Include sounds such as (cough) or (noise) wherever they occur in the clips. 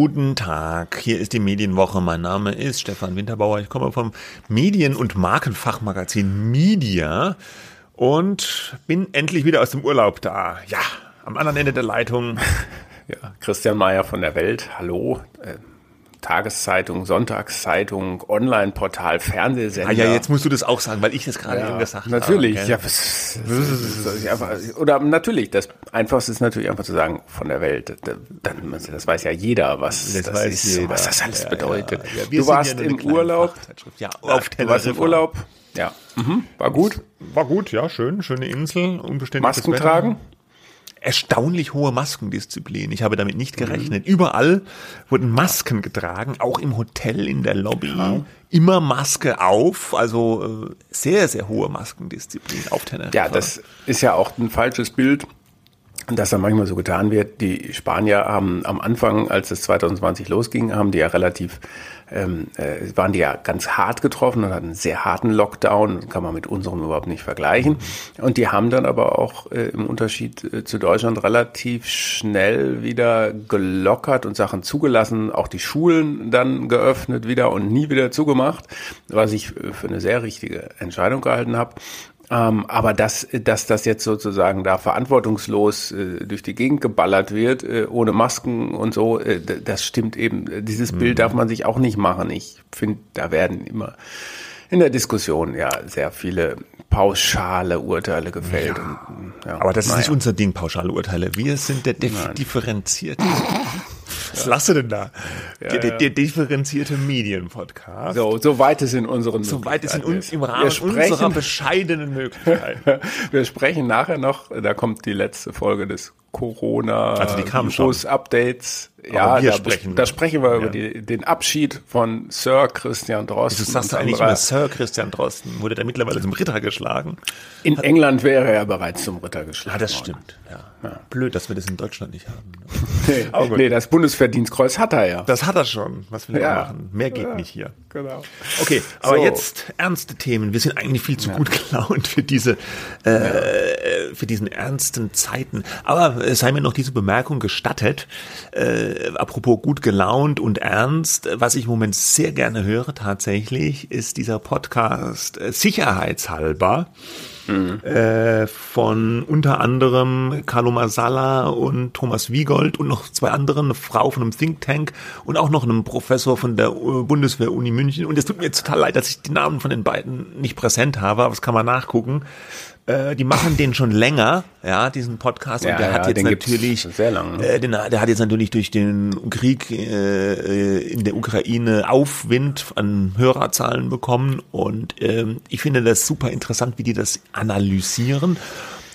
Guten Tag, hier ist die Medienwoche. Mein Name ist Stefan Winterbauer. Ich komme vom Medien- und Markenfachmagazin Media und bin endlich wieder aus dem Urlaub da. Ja, am anderen Ende der Leitung. (laughs) Ja, Christian Mayer von der Welt. Hallo. Tageszeitung, Sonntagszeitung, Online-Portal, Fernsehsender. Ah ja, jetzt musst du das auch sagen, weil ich das gerade ja, eben gesagt natürlich, habe. Ja, was, oder natürlich, das Einfachste ist natürlich einfach zu sagen, von der Welt. Dann, das weiß ja jeder, was das, das ist, jeder. was das alles ja, bedeutet. Ja, du warst im Urlaub. Ja, auf du warst im Urlaub. Ja, mhm. war gut. War gut, ja, schön, schöne Insel, unbeständiges Masken tragen erstaunlich hohe Maskendisziplin. Ich habe damit nicht gerechnet. Mhm. Überall wurden Masken getragen, auch im Hotel, in der Lobby. Ja. Immer Maske auf, also äh, sehr, sehr hohe Maskendisziplin auf Teneriffa. Ja, das ist ja auch ein falsches Bild dass da manchmal so getan wird. Die Spanier haben am Anfang, als es 2020 losging, haben die ja relativ, ähm, äh, waren die ja ganz hart getroffen und hatten einen sehr harten Lockdown, kann man mit unserem überhaupt nicht vergleichen. Und die haben dann aber auch äh, im Unterschied äh, zu Deutschland relativ schnell wieder gelockert und Sachen zugelassen, auch die Schulen dann geöffnet wieder und nie wieder zugemacht, was ich für eine sehr richtige Entscheidung gehalten habe. Ähm, aber dass, dass das jetzt sozusagen da verantwortungslos äh, durch die Gegend geballert wird, äh, ohne Masken und so, äh, das stimmt eben. Dieses mhm. Bild darf man sich auch nicht machen. Ich finde, da werden immer in der Diskussion ja sehr viele pauschale Urteile gefällt. Ja. Und, ja, aber das ist nicht unser Ding, pauschale Urteile. Wir sind der differenzierte. Was lachst du denn da? Ja, der, der, der, differenzierte Medienpodcast. So, so weit es in unseren So weit es in uns, im Rahmen sprechen, unserer bescheidenen Möglichkeiten. (laughs) wir sprechen nachher noch, da kommt die letzte Folge des Corona also die Virus Updates. Ja, da, sprechen da sprechen wir ja. über die, den Abschied von Sir Christian Drosten. Du sagst eigentlich immer Sir Christian Drosten. Wurde der mittlerweile zum Ritter geschlagen? In Hat England wäre er bereits zum Ritter geschlagen. Ah, das stimmt. Ja. ja. Blöd, dass wir das in Deutschland nicht haben. (laughs) nee, nee, das Bundesverdienstkreuz hat er ja. Das hat er schon. Was will er machen? Mehr geht nicht hier. Genau. Okay, aber so. jetzt ernste Themen. Wir sind eigentlich viel zu gut (laughs) gelaunt für diese, äh, für diesen ernsten Zeiten. Aber es sei mir noch diese Bemerkung gestattet, äh, apropos gut gelaunt und ernst, was ich im Moment sehr gerne höre tatsächlich, ist dieser Podcast äh, Sicherheitshalber. Mhm. Äh, von unter anderem Carlo Masala und Thomas Wiegold und noch zwei anderen, eine Frau von einem Think Tank und auch noch einem Professor von der Bundeswehr-Uni München. Und es tut mir jetzt total leid, dass ich die Namen von den beiden nicht präsent habe, aber das kann man nachgucken. Äh, die machen den schon länger, ja, diesen Podcast. Ja, und der ja, hat jetzt natürlich, sehr lang, ne? äh, den, der hat jetzt natürlich durch den Krieg äh, in der Ukraine Aufwind an Hörerzahlen bekommen. Und ähm, ich finde das super interessant, wie die das analysieren.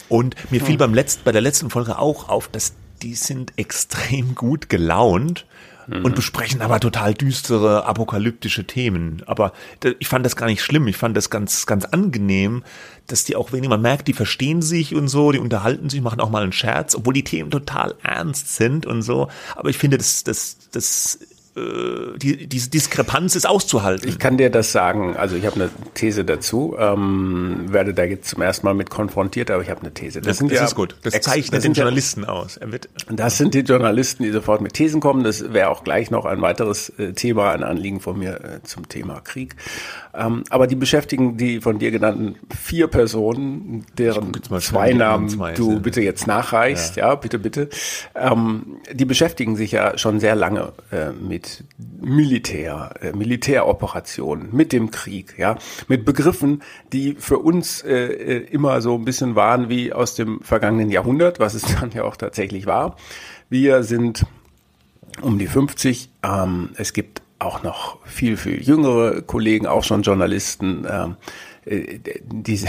Und mir fiel hm. beim letzten, bei der letzten Folge auch auf, dass die sind extrem gut gelaunt mhm. und besprechen aber total düstere, apokalyptische Themen. Aber ich fand das gar nicht schlimm. Ich fand das ganz, ganz angenehm, dass die auch wenig, man merkt, die verstehen sich und so, die unterhalten sich, machen auch mal einen Scherz, obwohl die Themen total ernst sind und so. Aber ich finde, das, das, das äh, die, diese Diskrepanz ist auszuhalten. Ich kann dir das sagen. Also ich habe eine These dazu. Ähm, werde da jetzt zum ersten Mal mit konfrontiert, aber ich habe eine These. Das, das, sind das ja ist gut. Das zeichnet das den Journalisten ja, aus. Er wird das sind die Journalisten, die sofort mit Thesen kommen. Das wäre auch gleich noch ein weiteres äh, Thema, ein Anliegen von mir äh, zum Thema Krieg. Ähm, aber die beschäftigen die von dir genannten vier Personen, deren zwei Namen zwei du bitte jetzt nachreichst. Ja, ja bitte, bitte. Ähm, die beschäftigen sich ja schon sehr lange äh, mit mit Militär, äh, Militäroperationen, mit dem Krieg, ja, mit Begriffen, die für uns äh, äh, immer so ein bisschen waren wie aus dem vergangenen Jahrhundert, was es (laughs) dann ja auch tatsächlich war. Wir sind um die 50. Ähm, es gibt auch noch viel, viel jüngere Kollegen, auch schon Journalisten. Ähm, äh, diese,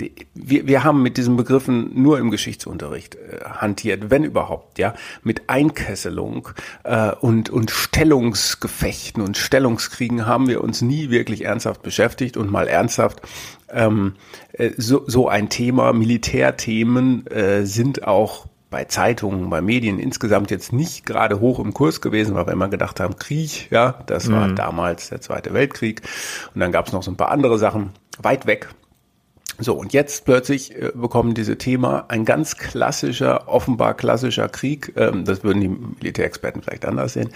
die, wir, wir haben mit diesen Begriffen nur im Geschichtsunterricht äh, hantiert, wenn überhaupt, ja, mit Einkesselung äh, und, und Stellungsgefechten und Stellungskriegen haben wir uns nie wirklich ernsthaft beschäftigt und mal ernsthaft ähm, äh, so, so ein Thema, Militärthemen äh, sind auch bei Zeitungen, bei Medien insgesamt jetzt nicht gerade hoch im Kurs gewesen, weil wir immer gedacht haben, Krieg, ja, das war mhm. damals der Zweite Weltkrieg. Und dann gab es noch so ein paar andere Sachen weit weg. So, und jetzt plötzlich äh, bekommen diese Thema ein ganz klassischer, offenbar klassischer Krieg, ähm, das würden die Militärexperten vielleicht anders sehen,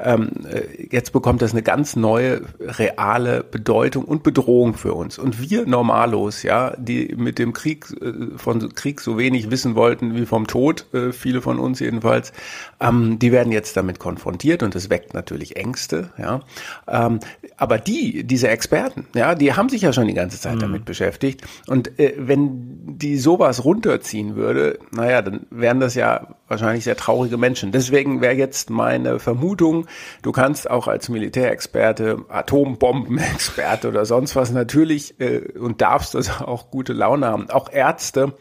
ähm, äh, jetzt bekommt das eine ganz neue, reale Bedeutung und Bedrohung für uns. Und wir Normalos, ja, die mit dem Krieg, äh, von Krieg so wenig wissen wollten wie vom Tod, äh, viele von uns jedenfalls, ähm, die werden jetzt damit konfrontiert und das weckt natürlich Ängste, ja. Ähm, aber die, diese Experten, ja, die haben sich ja schon die ganze Zeit mhm. damit beschäftigt und äh, wenn die sowas runterziehen würde, naja, dann wären das ja wahrscheinlich sehr traurige Menschen. Deswegen wäre jetzt meine Vermutung, du kannst auch als Militärexperte, Atombombenexperte oder sonst was natürlich äh, und darfst das auch gute Laune haben. Auch Ärzte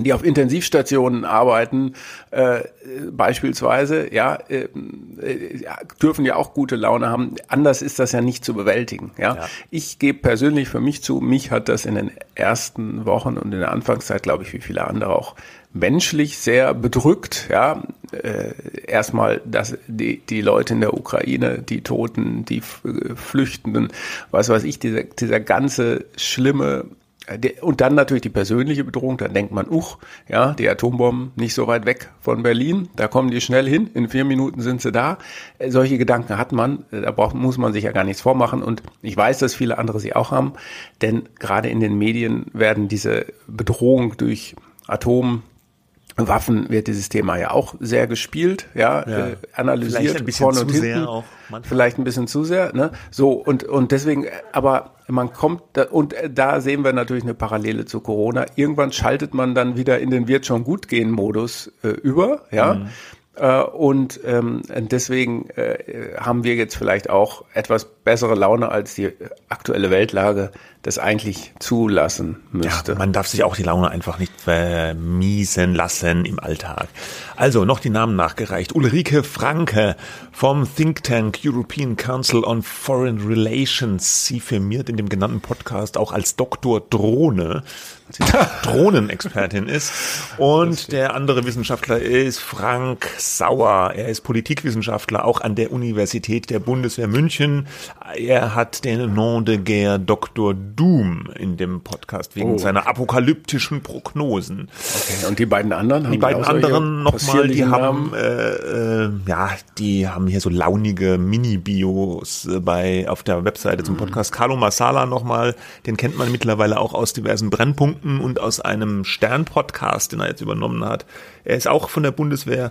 die auf Intensivstationen arbeiten, äh, beispielsweise, ja, äh, äh, dürfen ja auch gute Laune haben. Anders ist das ja nicht zu bewältigen. Ja, ja. ich gebe persönlich für mich zu, mich hat das in den ersten Wochen und in der Anfangszeit, glaube ich, wie viele andere auch menschlich sehr bedrückt. Ja, äh, erstmal, dass die die Leute in der Ukraine, die Toten, die Flüchtenden, was weiß ich, dieser dieser ganze schlimme äh, und dann natürlich die persönliche Bedrohung, da denkt man, uch, ja, die Atombomben nicht so weit weg von Berlin, da kommen die schnell hin, in vier Minuten sind sie da. Äh, solche Gedanken hat man, äh, da braucht, muss man sich ja gar nichts vormachen und ich weiß, dass viele andere sie auch haben, denn gerade in den Medien werden diese Bedrohung durch Atom, Waffen wird dieses Thema ja auch sehr gespielt, ja, ja. Äh, analysiert vielleicht ein bisschen vorne und hinten, vielleicht ein bisschen zu sehr, ne? So und und deswegen, aber man kommt da, und da sehen wir natürlich eine Parallele zu Corona. Irgendwann schaltet man dann wieder in den wird schon gut gehen Modus äh, über, ja. Mhm. Äh, und ähm, deswegen äh, haben wir jetzt vielleicht auch etwas bessere Laune als die aktuelle Weltlage das eigentlich zulassen müsste. Ja, man darf sich auch die Laune einfach nicht vermiesen lassen im Alltag. Also noch die Namen nachgereicht. Ulrike Franke vom Think Tank European Council on Foreign Relations. Sie firmiert in dem genannten Podcast auch als Doktor Drohne, sie (laughs) Drohnenexpertin ist. Und der andere Wissenschaftler ist Frank Sauer. Er ist Politikwissenschaftler auch an der Universität der Bundeswehr München. Er hat den Nom de Guerre Dr. Doom in dem Podcast wegen oh. seiner apokalyptischen Prognosen. Okay, und die beiden anderen? Die beiden anderen nochmal, die haben, äh, äh, ja, die haben hier so launige Mini-Bios äh, bei, auf der Webseite zum mhm. Podcast. Carlo Masala nochmal, den kennt man mittlerweile auch aus diversen Brennpunkten und aus einem Stern-Podcast, den er jetzt übernommen hat. Er ist auch von der Bundeswehr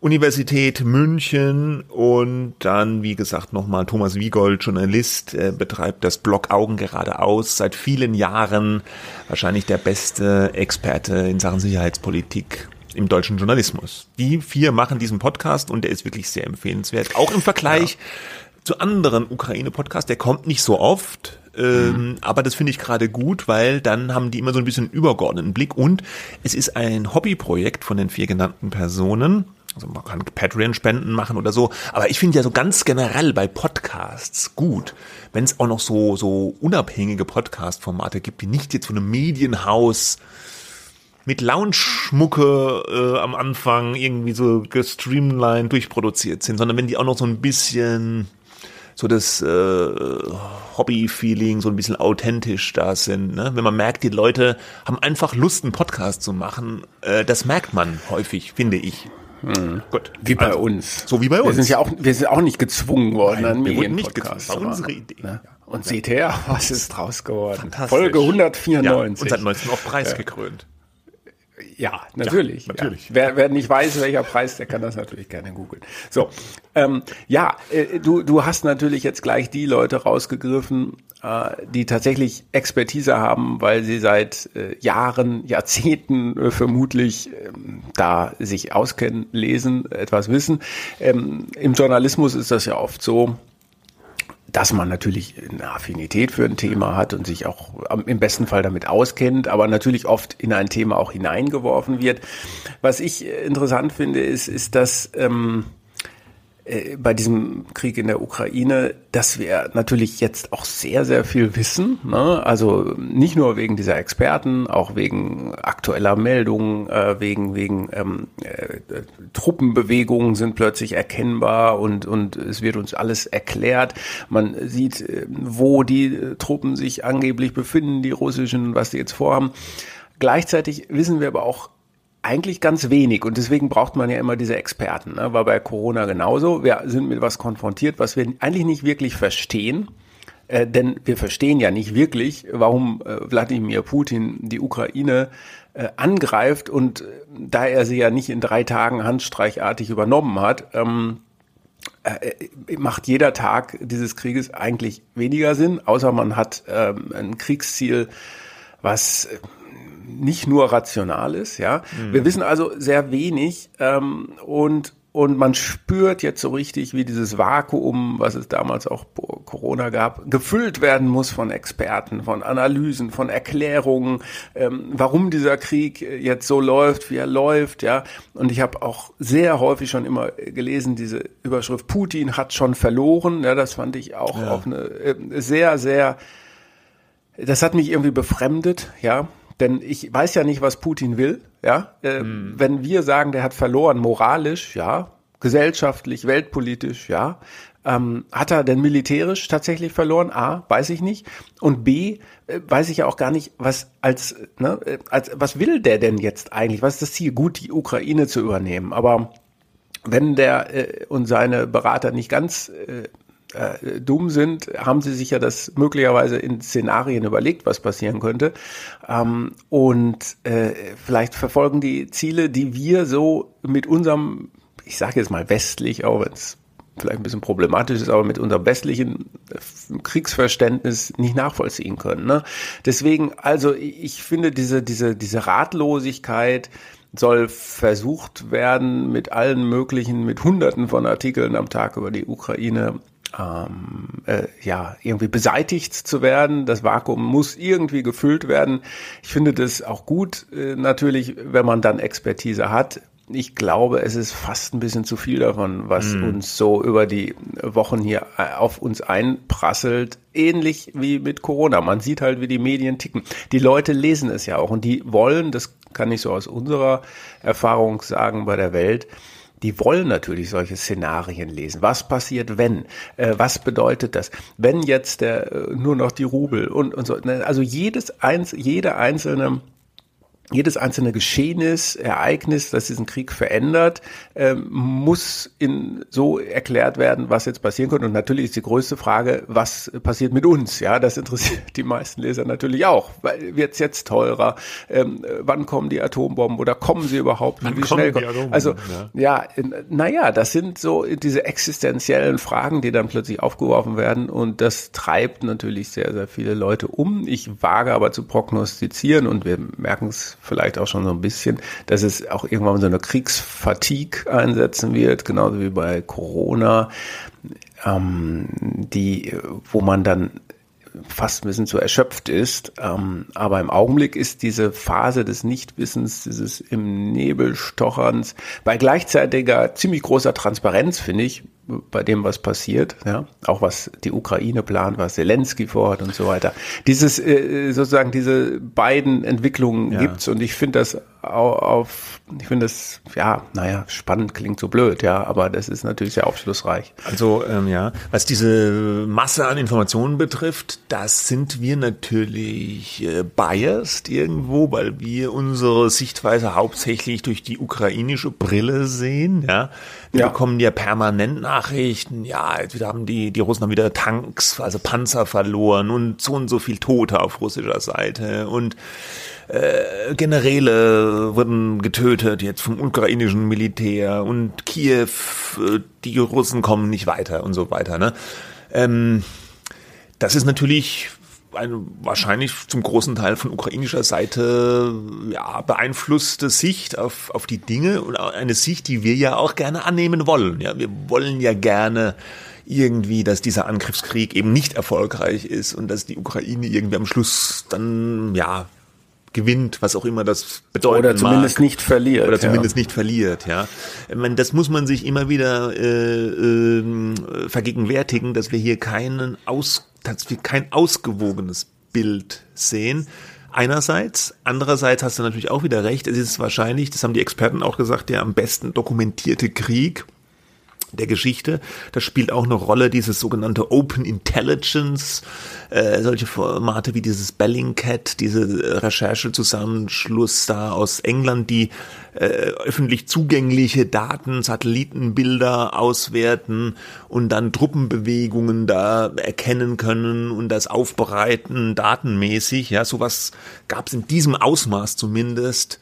Universität München und dann, wie gesagt, nochmal Thomas Wiegold, Journalist, äh, betreibt das Blog Augen geradeaus seit vielen Jahren. Wahrscheinlich der beste Experte in Sachen Sicherheitspolitik im deutschen Journalismus. Die vier machen diesen Podcast und der ist wirklich sehr empfehlenswert. Auch im Vergleich ja. zu anderen Ukraine-Podcasts, der kommt nicht so oft. Ähm, mhm. Aber das finde ich gerade gut, weil dann haben die immer so ein bisschen übergeordneten Blick und es ist ein Hobbyprojekt von den vier genannten Personen also man kann Patreon-Spenden machen oder so. Aber ich finde ja so ganz generell bei Podcasts gut, wenn es auch noch so, so unabhängige Podcast-Formate gibt, die nicht jetzt von einem Medienhaus mit Lounge-Schmucke äh, am Anfang irgendwie so gestreamlined durchproduziert sind, sondern wenn die auch noch so ein bisschen so das äh, Hobby-Feeling, so ein bisschen authentisch da sind. Ne? Wenn man merkt, die Leute haben einfach Lust, einen Podcast zu machen, äh, das merkt man häufig, finde ich. Hm. Gut. Wie bei also, uns. So wie bei uns. Wir sind ja auch, wir sind auch nicht gezwungen worden Nein, an Medienpodcasts. Das war unsere Idee. Ne? Und seht her, was ist draus geworden. Folge 194. Ja, und seit 19 auch preisgekrönt. Ja, natürlich. Ja, natürlich. Ja. Wer, wer nicht weiß, welcher Preis, der kann das natürlich gerne googeln. So, ähm, ja, äh, du, du hast natürlich jetzt gleich die Leute rausgegriffen, die tatsächlich Expertise haben, weil sie seit äh, Jahren, Jahrzehnten äh, vermutlich ähm, da sich auskennen, lesen, etwas wissen. Ähm, Im Journalismus ist das ja oft so, dass man natürlich eine Affinität für ein Thema hat und sich auch im besten Fall damit auskennt, aber natürlich oft in ein Thema auch hineingeworfen wird. Was ich interessant finde, ist, ist, dass ähm, äh, bei diesem Krieg in der Ukraine, dass wir natürlich jetzt auch sehr, sehr viel wissen. Ne? Also nicht nur wegen dieser Experten, auch wegen aktueller Meldungen, äh, wegen, wegen ähm, äh, Truppenbewegungen sind plötzlich erkennbar und, und es wird uns alles erklärt. Man sieht, äh, wo die Truppen sich angeblich befinden, die russischen, was die jetzt vorhaben. Gleichzeitig wissen wir aber auch eigentlich ganz wenig und deswegen braucht man ja immer diese Experten. Ne? War bei Corona genauso. Wir sind mit was konfrontiert, was wir eigentlich nicht wirklich verstehen. Äh, denn wir verstehen ja nicht wirklich, warum äh, Wladimir Putin die Ukraine äh, angreift und äh, da er sie ja nicht in drei Tagen handstreichartig übernommen hat, ähm, äh, macht jeder Tag dieses Krieges eigentlich weniger Sinn, außer man hat ähm, ein Kriegsziel, was äh, nicht nur rational ist. Ja, mhm. wir wissen also sehr wenig ähm, und und man spürt jetzt so richtig, wie dieses Vakuum, was es damals auch Corona gab, gefüllt werden muss von Experten, von Analysen, von Erklärungen, ähm, warum dieser Krieg jetzt so läuft, wie er läuft, ja. Und ich habe auch sehr häufig schon immer gelesen, diese Überschrift Putin hat schon verloren. Ja, das fand ich auch, ja. auch eine äh, sehr, sehr, das hat mich irgendwie befremdet, ja. Denn ich weiß ja nicht, was Putin will. Ja, äh, hm. wenn wir sagen, der hat verloren, moralisch, ja, gesellschaftlich, weltpolitisch, ja. Ähm, hat er denn militärisch tatsächlich verloren? A, weiß ich nicht. Und B, äh, weiß ich ja auch gar nicht, was als, ne, äh, als, was will der denn jetzt eigentlich? Was ist das Ziel? Gut, die Ukraine zu übernehmen. Aber wenn der äh, und seine Berater nicht ganz äh, äh, dumm sind, haben sie sich ja das möglicherweise in Szenarien überlegt, was passieren könnte. Ähm, und äh, vielleicht verfolgen die Ziele, die wir so mit unserem, ich sage jetzt mal westlich, auch wenn es vielleicht ein bisschen problematisch ist, aber mit unserem westlichen äh, Kriegsverständnis nicht nachvollziehen können. Ne? Deswegen, also ich finde diese, diese, diese Ratlosigkeit, soll versucht werden, mit allen möglichen, mit Hunderten von Artikeln am Tag über die Ukraine ähm, äh, ja irgendwie beseitigt zu werden. Das Vakuum muss irgendwie gefüllt werden. Ich finde das auch gut, äh, natürlich, wenn man dann Expertise hat. Ich glaube, es ist fast ein bisschen zu viel davon, was mm. uns so über die Wochen hier äh, auf uns einprasselt. Ähnlich wie mit Corona. Man sieht halt, wie die Medien ticken. Die Leute lesen es ja auch und die wollen, das kann ich so aus unserer Erfahrung sagen bei der Welt, die wollen natürlich solche Szenarien lesen. Was passiert, wenn? Äh, was bedeutet das? Wenn jetzt der, äh, nur noch die Rubel und, und so. Ne, also jedes eins, jede einzelne jedes einzelne Geschehnis, Ereignis, das diesen Krieg verändert, ähm, muss in so erklärt werden, was jetzt passieren könnte. Und natürlich ist die größte Frage, was passiert mit uns? Ja, das interessiert die meisten Leser natürlich auch. Wird es jetzt teurer? Ähm, wann kommen die Atombomben oder kommen sie überhaupt? Wann Wie schnell kommen? Die also ja, ja naja, das sind so diese existenziellen Fragen, die dann plötzlich aufgeworfen werden. Und das treibt natürlich sehr, sehr viele Leute um. Ich wage aber zu prognostizieren und wir merken es vielleicht auch schon so ein bisschen, dass es auch irgendwann so eine Kriegsfatigue einsetzen wird, genauso wie bei Corona, ähm, die, wo man dann fast ein bisschen zu erschöpft ist. Ähm, aber im Augenblick ist diese Phase des Nichtwissens, dieses im Nebel stocherns, bei gleichzeitiger ziemlich großer Transparenz, finde ich, bei dem, was passiert, ja, auch was die Ukraine plant, was Zelensky vorhat und so weiter. Dieses äh, sozusagen diese beiden Entwicklungen ja. gibt's und ich finde das auf, ich finde das, ja, naja, spannend klingt so blöd, ja, aber das ist natürlich sehr aufschlussreich. Also, ähm, ja, was diese Masse an Informationen betrifft, das sind wir natürlich äh, biased irgendwo, weil wir unsere Sichtweise hauptsächlich durch die ukrainische Brille sehen, ja. Wir ja. bekommen ja permanent Nachrichten, ja, jetzt wieder haben die, die Russen haben wieder Tanks, also Panzer verloren und so und so viel Tote auf russischer Seite und äh, Generäle wurden getötet jetzt vom ukrainischen Militär und Kiew, äh, die Russen kommen nicht weiter und so weiter. Ne? Ähm, das ist natürlich eine wahrscheinlich zum großen Teil von ukrainischer Seite ja, beeinflusste Sicht auf, auf die Dinge und eine Sicht, die wir ja auch gerne annehmen wollen. Ja, wir wollen ja gerne irgendwie, dass dieser Angriffskrieg eben nicht erfolgreich ist und dass die Ukraine irgendwie am Schluss dann ja gewinnt, was auch immer das bedeutet. Oder zumindest mag. nicht verliert. Oder zumindest ja. nicht verliert, ja. Ich meine, das muss man sich immer wieder äh, äh, vergegenwärtigen, dass wir hier keinen aus, dass wir kein ausgewogenes Bild sehen. Einerseits, andererseits hast du natürlich auch wieder recht, es ist wahrscheinlich, das haben die Experten auch gesagt, der am besten dokumentierte Krieg der Geschichte. Das spielt auch eine Rolle, dieses sogenannte Open Intelligence, äh, solche Formate wie dieses Bellingcat, diese Recherchezusammenschluss da aus England, die äh, öffentlich zugängliche Daten, Satellitenbilder auswerten und dann Truppenbewegungen da erkennen können und das aufbereiten datenmäßig. Ja, sowas gab es in diesem Ausmaß zumindest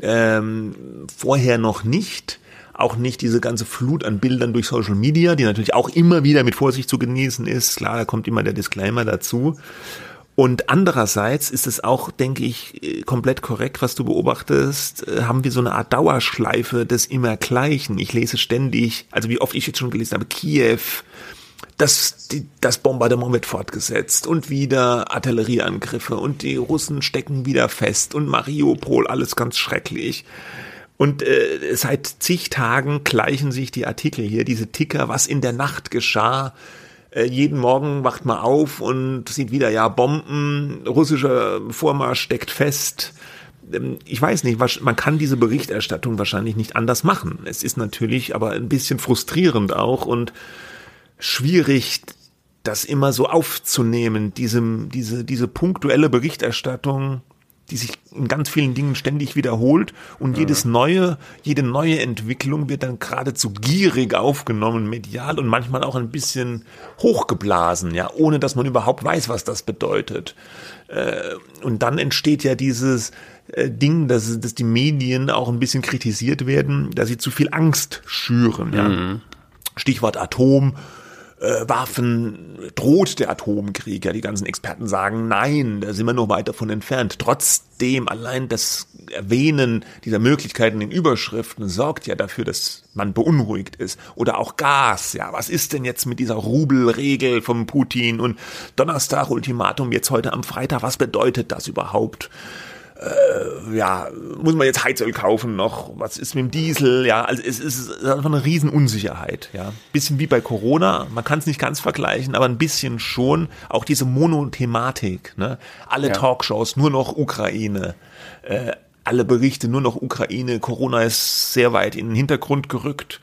ähm, vorher noch nicht auch nicht diese ganze Flut an Bildern durch Social Media, die natürlich auch immer wieder mit Vorsicht zu genießen ist. Klar, da kommt immer der Disclaimer dazu. Und andererseits ist es auch, denke ich, komplett korrekt, was du beobachtest, äh, haben wir so eine Art Dauerschleife des Immergleichen. Ich lese ständig, also wie oft ich jetzt schon gelesen habe, Kiew, das, die, das Bombardement wird fortgesetzt und wieder Artillerieangriffe und die Russen stecken wieder fest und Mariupol, alles ganz schrecklich. Und äh, seit zig Tagen gleichen sich die Artikel hier, diese Ticker, was in der Nacht geschah. Äh, jeden Morgen wacht man auf und sieht wieder, ja, Bomben, russischer Vormarsch steckt fest. Ähm, ich weiß nicht, was, man kann diese Berichterstattung wahrscheinlich nicht anders machen. Es ist natürlich aber ein bisschen frustrierend auch und schwierig, das immer so aufzunehmen, diesem, diese, diese punktuelle Berichterstattung die sich in ganz vielen Dingen ständig wiederholt und ja. jedes neue, jede neue Entwicklung wird dann geradezu gierig aufgenommen, medial und manchmal auch ein bisschen hochgeblasen, ja, ohne dass man überhaupt weiß, was das bedeutet. Äh, und dann entsteht ja dieses äh, Ding, dass, dass die Medien auch ein bisschen kritisiert werden, dass sie zu viel Angst schüren, ja. Mhm. Stichwort Atom, äh, Waffen droht der Atomkrieg. Ja, die ganzen Experten sagen, nein, da sind wir noch weit davon entfernt. Trotzdem allein das Erwähnen dieser Möglichkeiten in Überschriften sorgt ja dafür, dass man beunruhigt ist. Oder auch Gas. Ja, was ist denn jetzt mit dieser Rubelregel vom Putin und Donnerstag Ultimatum jetzt heute am Freitag? Was bedeutet das überhaupt? Äh, ja, muss man jetzt Heizöl kaufen noch? Was ist mit dem Diesel? Ja, also es ist einfach eine Riesenunsicherheit. Ja, bisschen wie bei Corona. Man kann es nicht ganz vergleichen, aber ein bisschen schon. Auch diese Monothematik. Ne? Alle ja. Talkshows nur noch Ukraine. Äh, alle Berichte nur noch Ukraine. Corona ist sehr weit in den Hintergrund gerückt.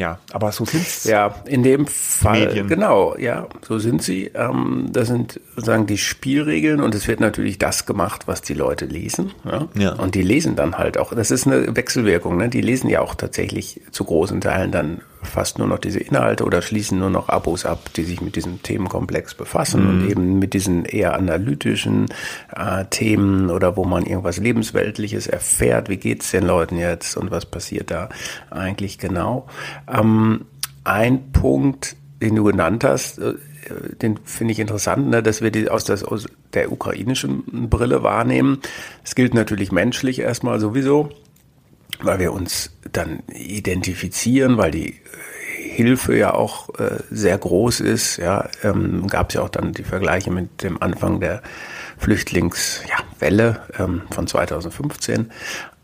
Ja, aber so sind's. Ja, in dem Fall, Medien. genau, ja, so sind sie. Ähm, das sind sozusagen die Spielregeln und es wird natürlich das gemacht, was die Leute lesen. Ja? ja. Und die lesen dann halt auch, das ist eine Wechselwirkung, ne? die lesen ja auch tatsächlich zu großen Teilen dann fast nur noch diese Inhalte oder schließen nur noch Abos ab, die sich mit diesem Themenkomplex befassen mhm. und eben mit diesen eher analytischen äh, Themen oder wo man irgendwas Lebensweltliches erfährt, wie geht's den Leuten jetzt und was passiert da eigentlich genau. Ähm, ein Punkt, den du genannt hast, äh, den finde ich interessant, ne, dass wir die aus, das, aus der ukrainischen Brille wahrnehmen. Es gilt natürlich menschlich erstmal sowieso weil wir uns dann identifizieren, weil die Hilfe ja auch äh, sehr groß ist. Ja, ähm, gab es ja auch dann die Vergleiche mit dem Anfang der Flüchtlingswelle ja, ähm, von 2015.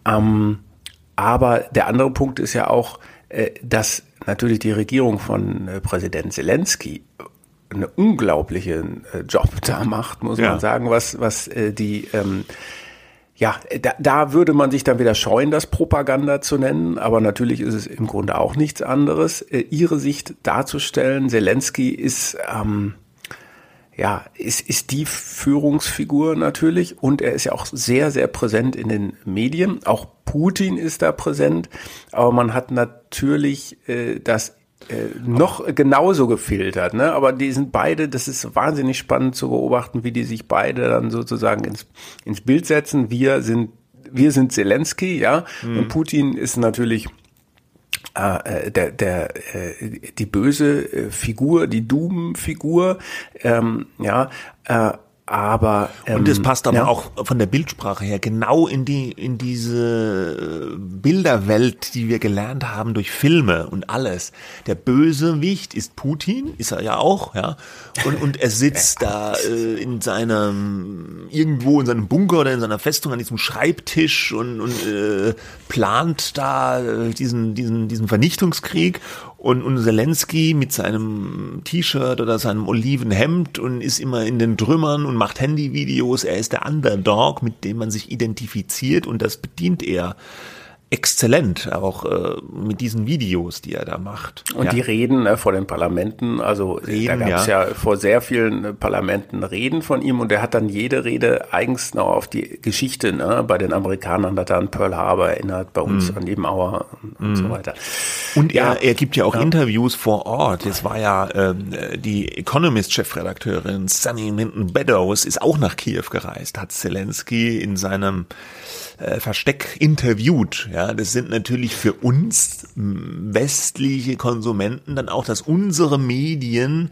Ähm, aber der andere Punkt ist ja auch, äh, dass natürlich die Regierung von äh, Präsident Zelensky eine unglaubliche äh, Job (laughs) da macht, muss ja. man sagen, was was äh, die ähm, ja, da, da würde man sich dann wieder scheuen, das Propaganda zu nennen, aber natürlich ist es im Grunde auch nichts anderes. Äh, ihre Sicht darzustellen, Zelensky ist, ähm, ja, ist, ist die Führungsfigur natürlich und er ist ja auch sehr, sehr präsent in den Medien. Auch Putin ist da präsent, aber man hat natürlich äh, das äh, noch genauso gefiltert, ne? Aber die sind beide, das ist wahnsinnig spannend zu beobachten, wie die sich beide dann sozusagen ins, ins Bild setzen. Wir sind, wir sind Zelensky, ja, mhm. und Putin ist natürlich äh, der, der, äh, die böse äh, Figur, die Doom-Figur, ähm, ja, äh, aber ähm, und es passt aber ja. auch von der Bildsprache her genau in die in diese äh, Bilderwelt, die wir gelernt haben durch Filme und alles. Der Bösewicht ist Putin, ist er ja auch, ja. Und und er sitzt (laughs) da äh, in seinem irgendwo in seinem Bunker oder in seiner Festung an diesem Schreibtisch und und äh, plant da äh, diesen diesen diesen Vernichtungskrieg und, und Zelensky mit seinem T-Shirt oder seinem oliven Hemd und ist immer in den Trümmern und macht Handyvideos. Er ist der Underdog, mit dem man sich identifiziert und das bedient er exzellent, auch äh, mit diesen Videos, die er da macht. Und ja. die Reden ne, vor den Parlamenten, also Reden, da gab es ja. ja. vor sehr vielen äh, Parlamenten Reden von ihm und er hat dann jede Rede eigens noch auf die Geschichte, ne, bei den Amerikanern hat er an Pearl Harbor erinnert, bei uns mm. an Nebenauer und, und mm. so mhm. weiter. Und er, ja. er gibt ja auch Interviews vor Ort. Es war ja ähm, die Economist-Chefredakteurin Sunny Minton Beddoes ist auch nach Kiew gereist, hat Zelensky in seinem äh, Versteck interviewt. Ja, das sind natürlich für uns westliche Konsumenten dann auch, dass unsere Medien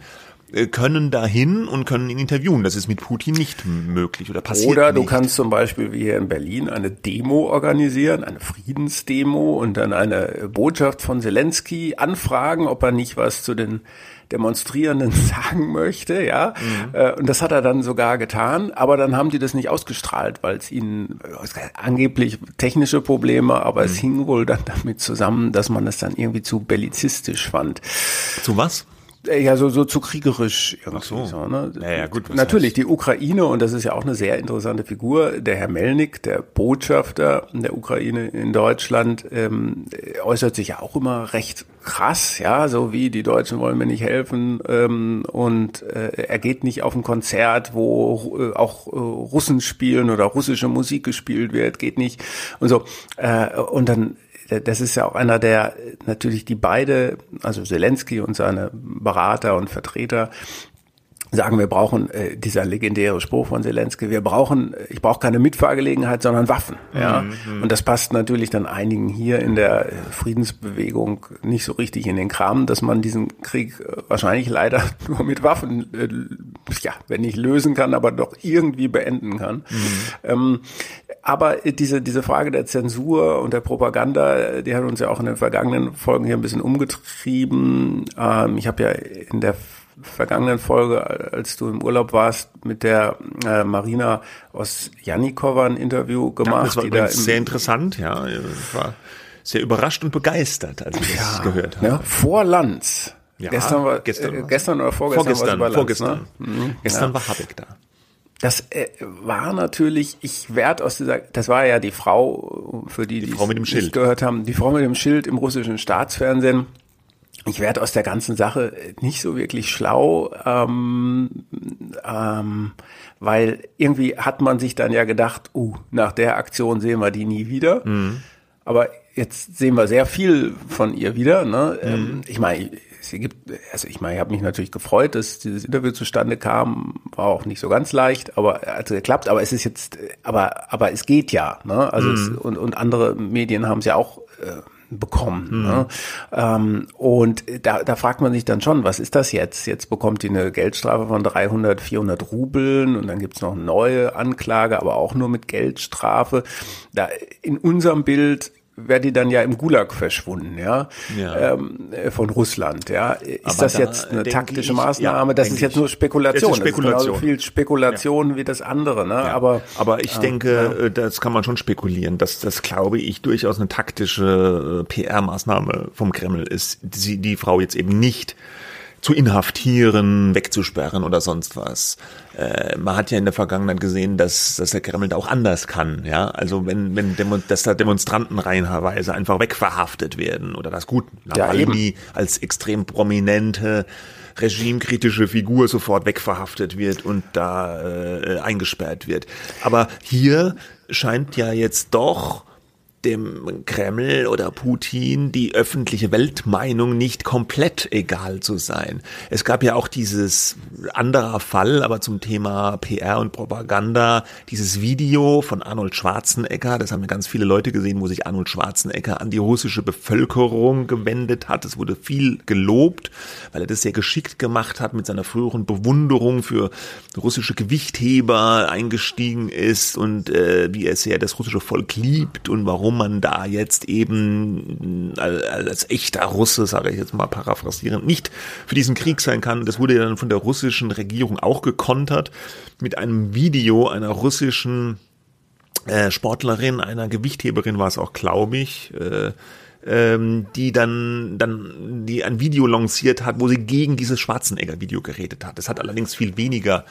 äh, können dahin und können ihn interviewen. Das ist mit Putin nicht möglich oder passiert Oder du nicht. kannst zum Beispiel wie hier in Berlin eine Demo organisieren, eine Friedensdemo und dann eine Botschaft von Zelensky anfragen, ob er nicht was zu den Demonstrierenden (laughs) sagen möchte, ja. Mhm. Äh, und das hat er dann sogar getan, aber dann haben die das nicht ausgestrahlt, weil es ihnen angeblich technische Probleme, aber mhm. es hing wohl dann damit zusammen, dass man es dann irgendwie zu bellizistisch fand. Zu was? Äh, ja, so, so zu kriegerisch irgendwie. Ach so. so ne? Naja, gut. Natürlich, heißt? die Ukraine, und das ist ja auch eine sehr interessante Figur, der Herr Melnik, der Botschafter der Ukraine in Deutschland, ähm, äußert sich ja auch immer recht krass, ja, so wie die Deutschen wollen mir nicht helfen ähm, und äh, er geht nicht auf ein Konzert, wo äh, auch äh, Russen spielen oder russische Musik gespielt wird, geht nicht und so. Äh, und dann das ist ja auch einer der natürlich die beide, also Zelensky und seine Berater und Vertreter, sagen, wir brauchen äh, dieser legendäre Spruch von Zelensky, wir brauchen, ich brauche keine Mitfahrgelegenheit, sondern Waffen. Ja? Mhm, und das passt natürlich dann einigen hier in der Friedensbewegung nicht so richtig in den Kram, dass man diesen Krieg äh, wahrscheinlich leider (laughs) nur mit Waffen, äh, ja, wenn nicht lösen kann, aber doch irgendwie beenden kann. Mhm. Ähm, aber diese, diese Frage der Zensur und der Propaganda, die hat uns ja auch in den vergangenen Folgen hier ein bisschen umgetrieben. Ähm, ich habe ja in der vergangenen Folge, als du im Urlaub warst, mit der äh, Marina aus Janikova ein Interview gemacht. Ja, das war da sehr interessant, ja. Ich war sehr überrascht und begeistert, als ich ja, das gehört habe. Ja, vor Lanz. Ja, gestern war gestern, äh, gestern oder vorgestern, vorgestern, war vorgestern. Ne? Mhm, gestern ja. war Habeck da. Das äh, war natürlich, ich werde aus dieser, das war ja die Frau, für die, die, die Frau mit dem Schild gehört haben, die Frau mit dem Schild im russischen Staatsfernsehen ich werde aus der ganzen Sache nicht so wirklich schlau, ähm, ähm, weil irgendwie hat man sich dann ja gedacht, uh, nach der Aktion sehen wir die nie wieder. Mhm. Aber jetzt sehen wir sehr viel von ihr wieder. Ne? Mhm. Ähm, ich meine, sie gibt, also ich meine, ich habe mich natürlich gefreut, dass dieses Interview zustande kam. War auch nicht so ganz leicht, aber hat geklappt. Aber es ist jetzt, aber aber es geht ja. Ne? Also mhm. es, und und andere Medien haben es ja auch. Äh, bekommen. Mhm. Ne? Ähm, und da, da fragt man sich dann schon, was ist das jetzt? Jetzt bekommt die eine Geldstrafe von 300, 400 Rubeln und dann gibt's noch eine neue Anklage, aber auch nur mit Geldstrafe. Da in unserem Bild wäre die dann ja im Gulag verschwunden, ja, ja. Ähm, äh, von Russland, ja. Ist Aber das da jetzt eine taktische ich, Maßnahme? Ja, das ist jetzt nur Spekulation. Das ist Spekulation. Das ist viel Spekulation ja. wie das andere, ne? Aber, Aber ich äh, denke, das kann man schon spekulieren, dass das, glaube ich, durchaus eine taktische äh, PR-Maßnahme vom Kreml ist, die, die Frau jetzt eben nicht zu inhaftieren, wegzusperren oder sonst was. Äh, man hat ja in der Vergangenheit gesehen, dass, dass der Kreml da auch anders kann. Ja, also wenn wenn Demo dass da Demonstranten reihenweise einfach wegverhaftet werden oder das gut Nawalny ja, als extrem prominente regimekritische Figur sofort wegverhaftet wird und da äh, eingesperrt wird. Aber hier scheint ja jetzt doch dem Kreml oder Putin die öffentliche Weltmeinung nicht komplett egal zu sein. Es gab ja auch dieses anderer Fall, aber zum Thema PR und Propaganda, dieses Video von Arnold Schwarzenegger, das haben ja ganz viele Leute gesehen, wo sich Arnold Schwarzenegger an die russische Bevölkerung gewendet hat. Es wurde viel gelobt, weil er das sehr geschickt gemacht hat, mit seiner früheren Bewunderung für russische Gewichtheber eingestiegen ist und äh, wie er sehr das russische Volk liebt und warum man da jetzt eben als echter Russe, sage ich jetzt mal paraphrasierend, nicht für diesen Krieg sein kann. Das wurde ja dann von der russischen Regierung auch gekontert mit einem Video einer russischen äh, Sportlerin, einer Gewichtheberin war es auch, glaube ich, äh, ähm, die dann, dann, die ein Video lanciert hat, wo sie gegen dieses Schwarzenegger-Video geredet hat. Das hat allerdings viel weniger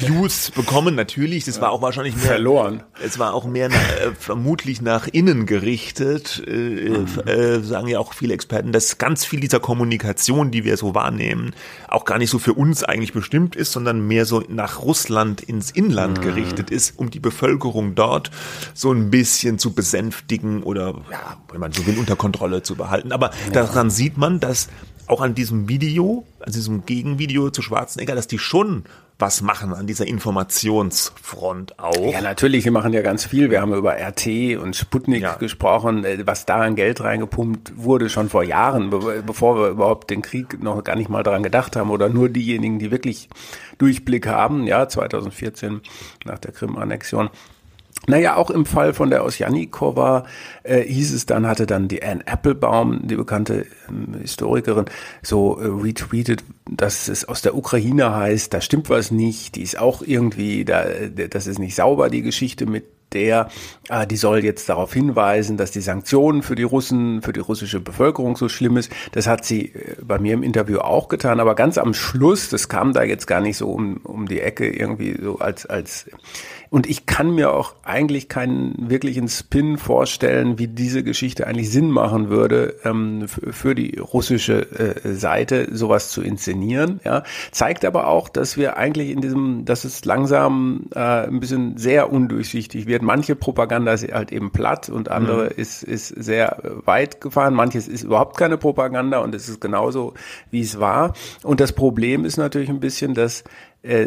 Views (laughs) bekommen, natürlich. Das war auch wahrscheinlich mehr, verloren. Es war auch mehr äh, vermutlich nach innen gerichtet. Äh, mhm. äh, sagen ja auch viele Experten, dass ganz viel dieser Kommunikation, die wir so wahrnehmen, auch gar nicht so für uns eigentlich bestimmt ist, sondern mehr so nach Russland ins Inland mhm. gerichtet ist, um die Bevölkerung dort so ein bisschen zu besänftigen oder, ja, wenn man so will, unter Kontrolle zu behalten. Aber ja. daran sieht man, dass auch an diesem Video, an diesem Gegenvideo zu Schwarzenegger, dass die schon was machen an dieser Informationsfront auch. Ja, natürlich, wir machen ja ganz viel. Wir haben über RT und Sputnik ja. gesprochen, äh, was da an Geld reingepumpt wurde, schon vor Jahren, bevor wir überhaupt den Krieg noch gar nicht mal daran gedacht haben oder nur diejenigen, die wirklich Durchblick haben, ja, 2014 nach der Krim-Annexion. Naja, auch im Fall von der Osjanikova äh, hieß es dann, hatte dann die Anne Applebaum, die bekannte ähm, Historikerin, so äh, retweetet, dass es aus der Ukraine heißt, da stimmt was nicht, die ist auch irgendwie, da, das ist nicht sauber, die Geschichte mit der, äh, die soll jetzt darauf hinweisen, dass die Sanktionen für die Russen, für die russische Bevölkerung so schlimm ist. Das hat sie äh, bei mir im Interview auch getan, aber ganz am Schluss, das kam da jetzt gar nicht so um, um die Ecke irgendwie so als, als und ich kann mir auch eigentlich keinen wirklichen Spin vorstellen, wie diese Geschichte eigentlich Sinn machen würde, ähm, für die russische äh, Seite sowas zu inszenieren. Ja, zeigt aber auch, dass wir eigentlich in diesem, dass es langsam äh, ein bisschen sehr undurchsichtig wird. Manche Propaganda ist halt eben platt und andere mhm. ist ist sehr weit gefahren. Manches ist überhaupt keine Propaganda und es ist genauso wie es war. Und das Problem ist natürlich ein bisschen, dass äh,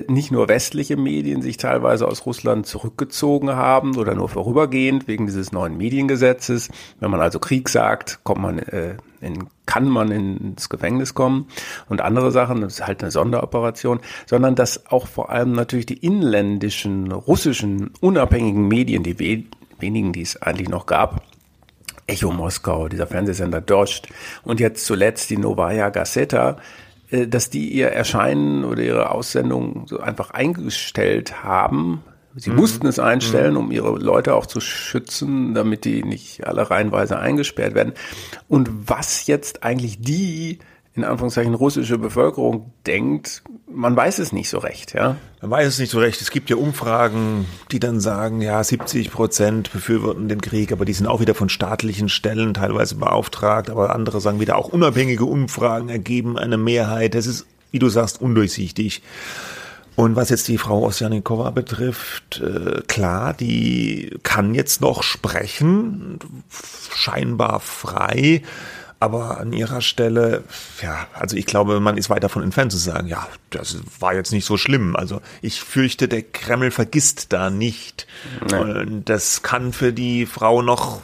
nicht nur westliche Medien sich teilweise aus Russland zurückgezogen haben oder nur vorübergehend wegen dieses neuen Mediengesetzes. Wenn man also Krieg sagt, kommt man äh, in, kann man ins Gefängnis kommen und andere Sachen, das ist halt eine Sonderoperation, sondern dass auch vor allem natürlich die inländischen russischen unabhängigen Medien, die we wenigen, die es eigentlich noch gab, Echo Moskau, dieser Fernsehsender Dost und jetzt zuletzt die Novaya Gazeta, äh, dass die ihr Erscheinen oder ihre Aussendung so einfach eingestellt haben. Sie mhm. mussten es einstellen, mhm. um ihre Leute auch zu schützen, damit die nicht alle reihenweise eingesperrt werden. Und was jetzt eigentlich die in Anführungszeichen russische Bevölkerung denkt, man weiß es nicht so recht, ja. Man weiß es nicht so recht. Es gibt ja Umfragen, die dann sagen, ja, 70 Prozent befürworten den Krieg, aber die sind auch wieder von staatlichen Stellen teilweise beauftragt, aber andere sagen wieder, auch unabhängige Umfragen ergeben eine Mehrheit. Das ist, wie du sagst, undurchsichtig. Und was jetzt die Frau Osjanikova betrifft, äh, klar, die kann jetzt noch sprechen, scheinbar frei. Aber an ihrer Stelle, ja, also ich glaube, man ist weit davon entfernt zu sagen, ja, das war jetzt nicht so schlimm. Also ich fürchte, der Kreml vergisst da nicht. Und das kann für die Frau noch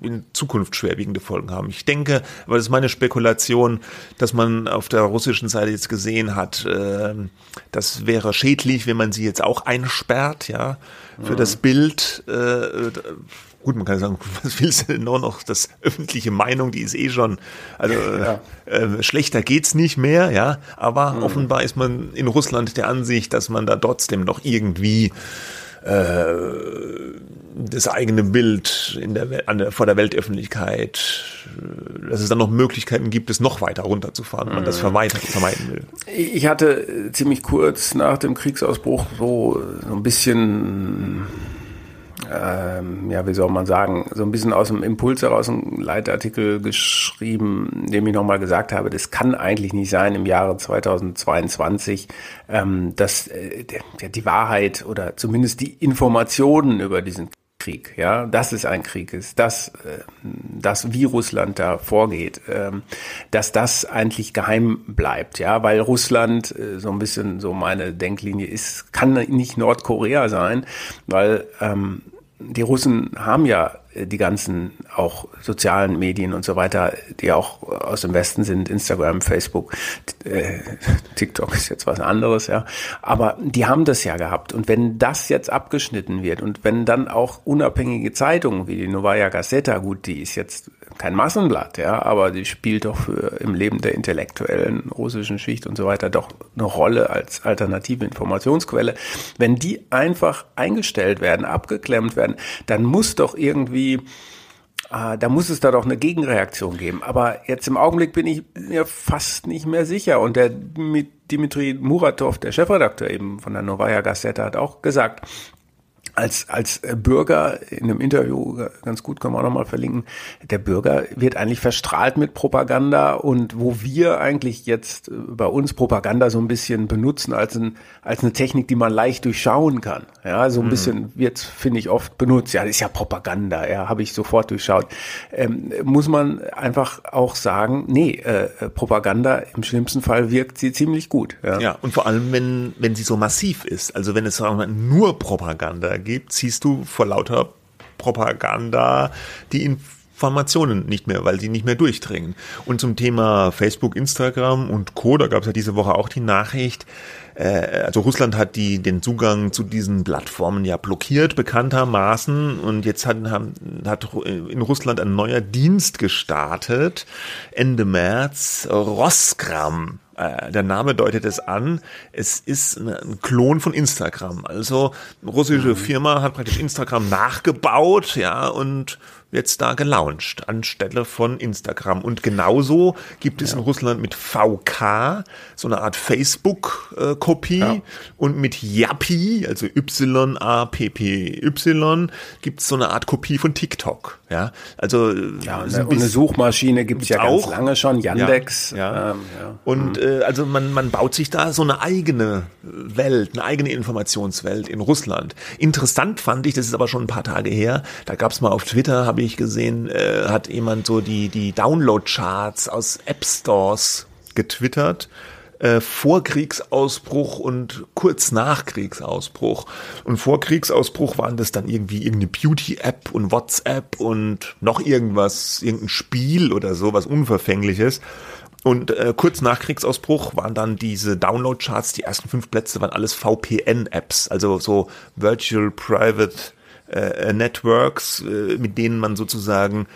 in Zukunft schwerwiegende Folgen haben. Ich denke, aber das ist meine Spekulation, dass man auf der russischen Seite jetzt gesehen hat, äh, das wäre schädlich, wenn man sie jetzt auch einsperrt, ja, für mhm. das Bild. Äh, gut, man kann sagen, (laughs) was willst du denn nur noch? Das öffentliche Meinung, die ist eh schon, also ja. äh, schlechter geht's nicht mehr, ja. Aber mhm. offenbar ist man in Russland der Ansicht, dass man da trotzdem noch irgendwie äh, das eigene Bild in der, an der, vor der Weltöffentlichkeit, äh, dass es dann noch Möglichkeiten gibt, es noch weiter runterzufahren, wenn man das mhm. vermeiden, vermeiden will. Ich hatte ziemlich kurz nach dem Kriegsausbruch so, so ein bisschen ähm, ja, wie soll man sagen, so ein bisschen aus dem Impuls heraus einen Leitartikel geschrieben, in dem ich nochmal gesagt habe, das kann eigentlich nicht sein im Jahre 2022, ähm, dass äh, die Wahrheit oder zumindest die Informationen über diesen Krieg, ja, dass es ein Krieg ist, dass äh, das wie Russland da vorgeht, ähm, dass das eigentlich geheim bleibt, ja, weil Russland äh, so ein bisschen so meine Denklinie ist, kann nicht Nordkorea sein, weil ähm, die Russen haben ja die ganzen auch sozialen Medien und so weiter, die auch aus dem Westen sind, Instagram, Facebook, äh, (laughs) TikTok ist jetzt was anderes, ja. Aber die haben das ja gehabt. Und wenn das jetzt abgeschnitten wird und wenn dann auch unabhängige Zeitungen wie die Novaya Gazeta, gut, die ist jetzt kein Massenblatt, ja, aber die spielt doch für im Leben der intellektuellen russischen Schicht und so weiter doch eine Rolle als alternative Informationsquelle. Wenn die einfach eingestellt werden, abgeklemmt werden, dann muss doch irgendwie äh, da muss es da doch eine Gegenreaktion geben. Aber jetzt im Augenblick bin ich mir fast nicht mehr sicher. Und der Dimitri Muratov, der Chefredakteur eben von der Novaya Gazeta, hat auch gesagt, als, als Bürger in einem Interview, ganz gut, können wir auch nochmal verlinken, der Bürger wird eigentlich verstrahlt mit Propaganda und wo wir eigentlich jetzt bei uns Propaganda so ein bisschen benutzen als, ein, als eine Technik, die man leicht durchschauen kann. Ja, so ein mhm. bisschen wird finde ich, oft benutzt. Ja, das ist ja Propaganda, ja, habe ich sofort durchschaut. Ähm, muss man einfach auch sagen, nee, äh, Propaganda im schlimmsten Fall wirkt sie ziemlich gut. Ja, ja und vor allem, wenn, wenn sie so massiv ist, also wenn es nur Propaganda gibt, siehst du vor lauter Propaganda die Informationen nicht mehr, weil sie nicht mehr durchdringen. Und zum Thema Facebook, Instagram und Co., da gab es ja diese Woche auch die Nachricht, also Russland hat die den Zugang zu diesen Plattformen ja blockiert bekanntermaßen und jetzt hat, hat in Russland ein neuer Dienst gestartet Ende März Roskram äh, der Name deutet es an, es ist ein Klon von Instagram. Also russische mhm. Firma hat praktisch Instagram nachgebaut, ja, und jetzt da gelauncht anstelle von Instagram. Und genauso gibt es ja. in Russland mit VK so eine Art Facebook-Kopie ja. und mit Yappi, also Y-A-P-P-Y, gibt es so eine Art Kopie von TikTok. Ja, also ja, eine, eine Suchmaschine gibt es ja auch. ganz lange schon, Yandex. Ja. Ähm. Und mhm. äh, also man, man baut sich da so eine eigene Welt, eine eigene Informationswelt in Russland. Interessant fand ich, das ist aber schon ein paar Tage her, da gab es mal auf Twitter, habe ich gesehen, äh, hat jemand so die, die Download-Charts aus App Stores getwittert äh, vor Kriegsausbruch und kurz nach Kriegsausbruch. Und vor Kriegsausbruch waren das dann irgendwie irgendeine Beauty-App und WhatsApp und noch irgendwas, irgendein Spiel oder so, was Unverfängliches. Und äh, kurz nach Kriegsausbruch waren dann diese Download-Charts, die ersten fünf Plätze waren alles VPN-Apps, also so Virtual Private äh, Networks, äh, mit denen man sozusagen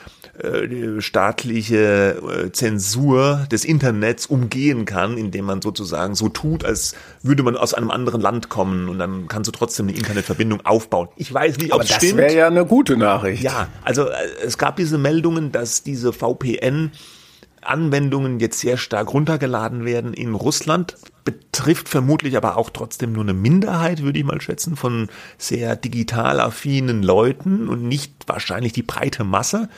äh, staatliche äh, Zensur des Internets umgehen kann, indem man sozusagen so tut, als würde man aus einem anderen Land kommen und dann kannst du trotzdem eine Internetverbindung aufbauen. Ich weiß nicht, ob es stimmt. Das wäre ja eine gute Nachricht. Ja, also äh, es gab diese Meldungen, dass diese VPN Anwendungen jetzt sehr stark runtergeladen werden in Russland, betrifft vermutlich aber auch trotzdem nur eine Minderheit, würde ich mal schätzen, von sehr digital affinen Leuten und nicht wahrscheinlich die breite Masse.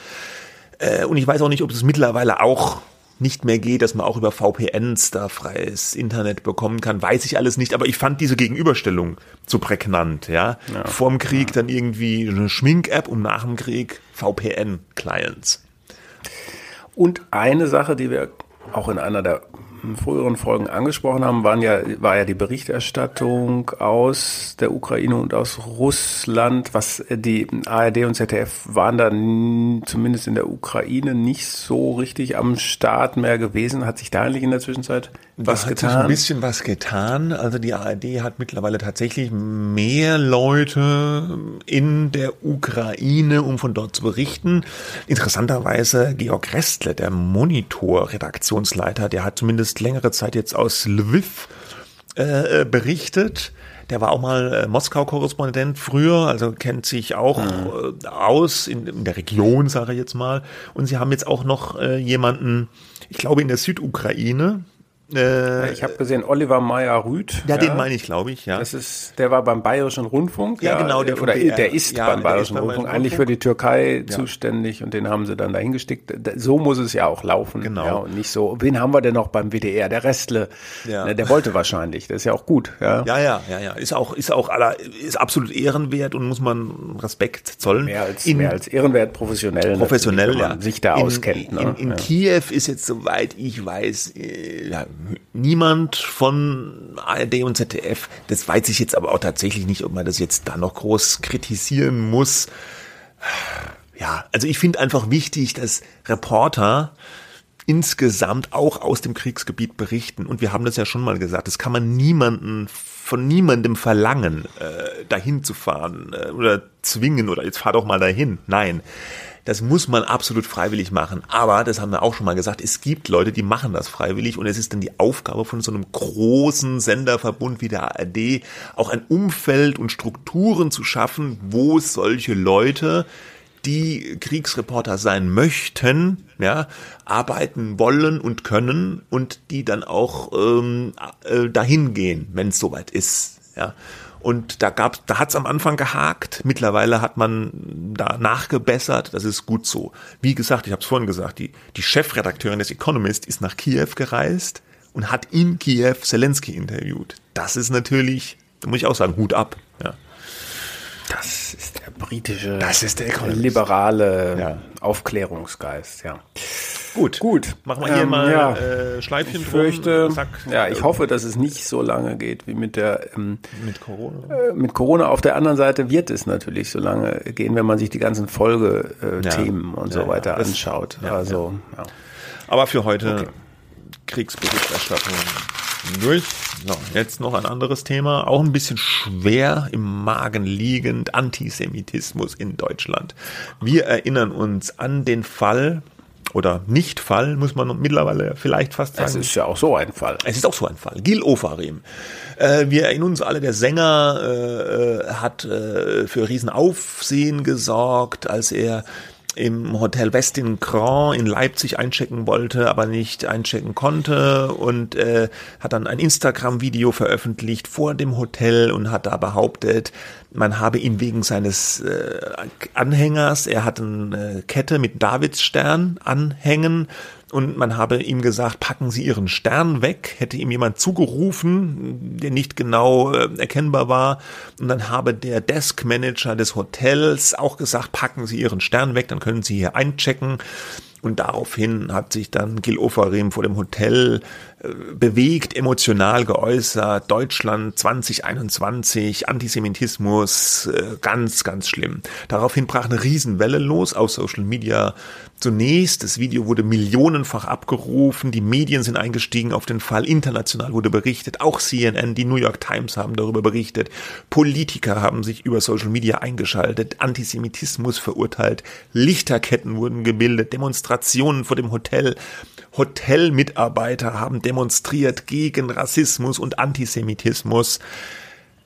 Äh, und ich weiß auch nicht, ob es mittlerweile auch nicht mehr geht, dass man auch über VPNs da freies Internet bekommen kann, weiß ich alles nicht, aber ich fand diese Gegenüberstellung so prägnant, ja. ja. Vorm Krieg ja. dann irgendwie eine Schmink-App und nach dem Krieg VPN-Clients. Und eine Sache, die wir auch in einer der früheren Folgen angesprochen haben, waren ja, war ja die Berichterstattung aus der Ukraine und aus Russland, was die ARD und ZDF waren da zumindest in der Ukraine nicht so richtig am Start mehr gewesen. Hat sich da eigentlich in der Zwischenzeit was da getan? Hat sich ein bisschen was getan. Also die ARD hat mittlerweile tatsächlich mehr Leute in der Ukraine, um von dort zu berichten. Interessanterweise Georg Restle, der Monitor-Redaktionsleiter, der hat zumindest längere Zeit jetzt aus Lviv äh, berichtet. Der war auch mal äh, Moskau-Korrespondent früher, also kennt sich auch mhm. äh, aus in, in, der Region, sage ich jetzt mal. Und sie haben jetzt auch noch äh, jemanden, ich glaube in der Südukraine, Äh, ich habe gesehen, Oliver Meyer-Rüth. Ja, ja, den meine ich, glaube ich, ja. Das ist, der war beim Bayerischen Rundfunk. Ja, ja genau. Der oder BR. der ist ja, beim Bayerischen ist Rundfunk, eigentlich für die Türkei zuständig und den haben sie dann dahin gestickt. So muss es ja auch laufen. Genau. Ja, und nicht so, wen haben wir denn noch beim WDR? Der Restle. Ja. Ne, der wollte wahrscheinlich. Das ist ja auch gut. Ja, ja, ja, ja. ja. Ist auch, ist auch aller, ist absolut ehrenwert und muss man Respekt zollen. Mehr als, in, mehr als ehrenwert professionell. Professionell, ja. sich da in, auskennt. Ne? In, in Kiew ist jetzt, soweit ich weiß, äh, niemand von ARD und ZDF. Das weiß ich jetzt aber auch tatsächlich nicht, ob man das jetzt da noch groß kritisieren muss. Ja, also ich finde einfach wichtig, dass Reporter insgesamt auch aus dem Kriegsgebiet berichten. Und wir haben das ja schon mal gesagt, das kann man niemanden von niemandem verlangen, äh, dahin zu fahren äh, oder zwingen oder jetzt fahr doch mal dahin. Nein. Das muss man absolut freiwillig machen. Aber, das haben wir auch schon mal gesagt, es gibt Leute, die machen das freiwillig und es ist dann die Aufgabe von so einem großen Senderverbund wie der ARD, auch ein Umfeld und Strukturen zu schaffen, wo solche Leute die Kriegsreporter sein möchten, ja, arbeiten wollen und können und die dann auch ähm, äh, dahin gehen, wenn es soweit ist, ja. Und da gab, da hat's am Anfang gehakt. Mittlerweile hat man da nachgebessert. Das ist gut so. Wie gesagt, ich habe es vorhin gesagt, die, die Chefredakteurin des Economist ist nach Kiew gereist und hat in Kiew Zelensky interviewt. Das ist natürlich, da muss ich auch sagen, Hut ab. Ja. Das ist der britische, das ist der liberale ja. Aufklärungsgeist, ja. Gut, gut. Machen wir hier ähm, mal ja. äh, Schleifchen ich fürchte, Zack. Ja, ich hoffe, dass es nicht so lange geht wie mit der ähm, mit Corona. Äh, mit Corona. Auf der anderen Seite wird es natürlich so lange gehen, wenn man sich die ganzen Folgethemen äh, und so weiter anschaut. also, ja. Aber für heute okay. Kriegsberichterstattung durch. So, jetzt noch ein anderes Thema, auch ein bisschen schwer im Magen liegend, Antisemitismus in Deutschland. Wir erinnern uns an den Fall, oder Nicht-Fall, muss man mittlerweile vielleicht fast sagen. Es ist ja auch so ein Fall. Es ist auch so ein Fall. Gil Ofarim. Äh, wir erinnern uns alle, der Sänger äh, äh hat äh, für Riesenaufsehen gesorgt, als er im Hotel Westin Grand in Leipzig einchecken wollte, aber nicht einchecken konnte und äh, hat dann ein Instagram-Video veröffentlicht vor dem Hotel und hat da behauptet, man habe ihn wegen seines äh, Anhängers, er hat eine Kette mit Davidsstern anhängen und man habe ihm gesagt, packen Sie Ihren Stern weg, hätte ihm jemand zugerufen, der nicht genau äh, erkennbar war. Und dann habe der Deskmanager des Hotels auch gesagt, packen Sie Ihren Stern weg, dann können Sie hier einchecken. Und daraufhin hat sich dann Gil Ofarim vor dem Hotel äh, bewegt, emotional geäußert. Deutschland 2021, Antisemitismus, äh, ganz, ganz schlimm. Daraufhin brach eine Riesenwelle los auf Social Media. Zunächst, das Video wurde millionenfach abgerufen, die Medien sind eingestiegen auf den Fall, international wurde berichtet, auch CNN, die New York Times haben darüber berichtet, Politiker haben sich über Social Media eingeschaltet, Antisemitismus verurteilt, Lichterketten wurden gebildet, Demonstrationen vor dem Hotel, Hotelmitarbeiter haben demonstriert gegen Rassismus und Antisemitismus.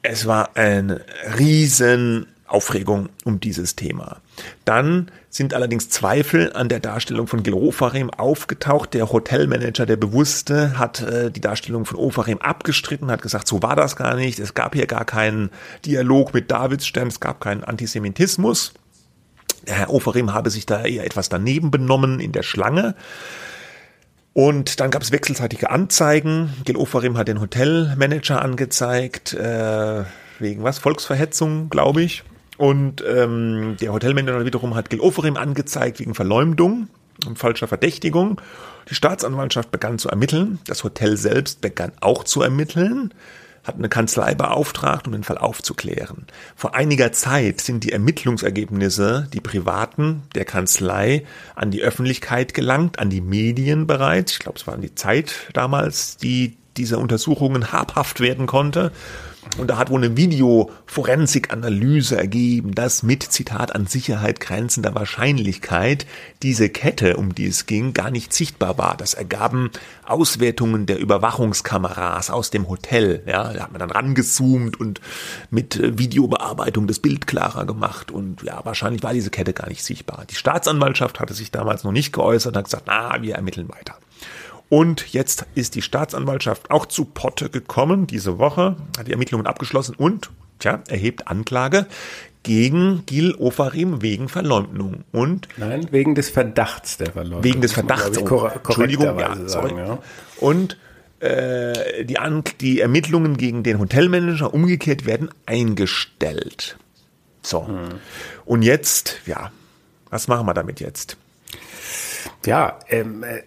Es war eine riesen Aufregung um dieses Thema. Dann sind allerdings Zweifel an der Darstellung von Gil Ofarim aufgetaucht. Der Hotelmanager, der Bewusste, hat äh, die Darstellung von Ofarim abgestritten, hat gesagt, so war das gar nicht. Es gab hier gar keinen Dialog mit Davidsstern, es gab keinen Antisemitismus. Der Herr Ofarim habe sich da eher etwas daneben benommen in der Schlange. Und dann gab es wechselseitige Anzeigen. Gil Ofarim hat den Hotelmanager angezeigt, äh, wegen was? Volksverhetzung, glaube ich. Und ähm, der Hotelmanager wiederum hat Gil Ofarim angezeigt wegen Verleumdung und falscher Verdächtigung. Die Staatsanwaltschaft begann zu ermitteln. Das Hotel selbst begann auch zu ermitteln hat eine Kanzlei beauftragt, um den Fall aufzuklären. Vor einiger Zeit sind die Ermittlungsergebnisse, die privaten der Kanzlei, an die Öffentlichkeit gelangt, an die Medien bereits. Ich glaube, es war die Zeit damals, die diese Untersuchungen habhaft werden konnte. Und da hat wohl eine Videoforensik-Analyse ergeben, dass mit, Zitat, an Sicherheit grenzender Wahrscheinlichkeit diese Kette, um die es ging, gar nicht sichtbar war. Das ergaben Auswertungen der Überwachungskameras aus dem Hotel. Ja, da hat man dann rangezoomt und mit äh, Videobearbeitung das Bild klarer gemacht. Und ja, wahrscheinlich war diese Kette gar nicht sichtbar. Die Staatsanwaltschaft hatte sich damals noch nicht geäußert und hat gesagt, na, wir ermitteln weiter. Und jetzt ist die Staatsanwaltschaft auch zu Potte gekommen, diese Woche, hat die Ermittlungen abgeschlossen und, tja, erhebt Anklage gegen Gil Ofarim wegen Verleumdung und Nein, wegen des Verdachts der Verleumdung. Wegen des Verdachts. Man, ich, Entschuldigung, ja, sagen, ja. Und äh, die, An die Ermittlungen gegen den Hotelmanager umgekehrt werden eingestellt. So. Hm. Und jetzt, ja, was machen wir damit jetzt? Ja, ähm, äh,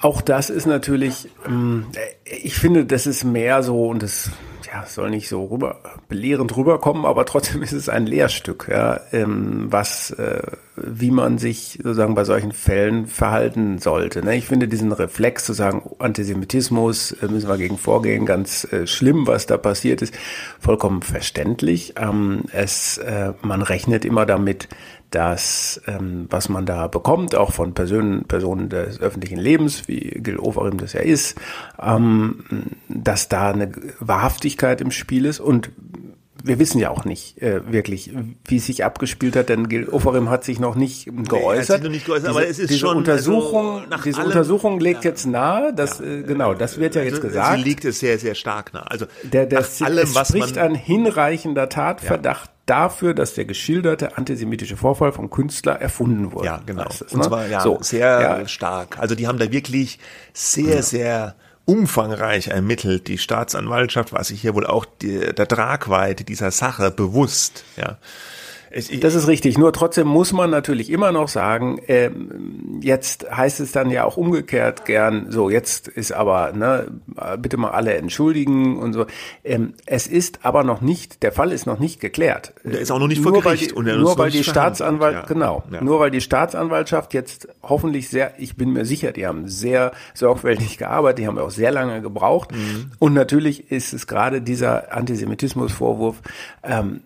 auch das ist natürlich, ähm, ich finde, das ist mehr so und das ja, soll nicht so rüber, belehrend rüberkommen, aber trotzdem (laughs) ist es ein Lehrstück, ja, ähm, was, äh, wie man sich sozusagen bei solchen Fällen verhalten sollte. Ne? Ich finde diesen Reflex zu sagen, Antisemitismus, äh, müssen wir gegen vorgehen, ganz äh, schlimm, was da passiert ist, vollkommen verständlich. Ähm, es, man rechnet immer damit, dass ähm, was man da bekommt, auch von Personen, Personen des öffentlichen Lebens, wie Gil Ofarim das ja ist, ähm, dass da eine Wahrhaftigkeit im Spiel ist und wir wissen ja auch nicht äh, wirklich, wie es sich abgespielt hat, denn Gil Ofarim hat sich noch nicht geäußert. Nee, noch nicht geäußert diese, aber es ist diese schon Untersuchung, also diese allem, Untersuchung legt ja, jetzt nahe, dass ja, äh, genau, das wird ja jetzt also, gesagt. Sie liegt es sehr sehr stark nahe. Also der, der nach allem, was spricht man, ein hinreichender Tatverdacht dafür, dass der geschilderte antisemitische Vorfall vom Künstler erfunden wurde. Ja, genau. Es, Und ne? zwar ja, so, sehr ja. stark. Also die haben da wirklich sehr, ja. sehr umfangreich ermittelt. Die Staatsanwaltschaft war sich hier wohl auch die, der Tragweite dieser Sache bewusst. Ja. Das ist richtig. Nur trotzdem muss man natürlich immer noch sagen, äh, jetzt heißt es dann ja auch umgekehrt gern, so jetzt ist aber, ne, bitte mal alle entschuldigen und so. Ähm, es ist aber noch nicht, der Fall ist noch nicht geklärt. Der ist auch noch nicht vor nur Gericht. Weil die, nur weil die Staatsanwalt, ja. genau, ja. nur weil die Staatsanwaltschaft jetzt hoffentlich sehr, ich bin mir sicher, die haben sehr sorgfältig gearbeitet, die haben auch sehr lange gebraucht. Mhm. Und natürlich ist es gerade dieser Antisemitismusvorwurf, ähm,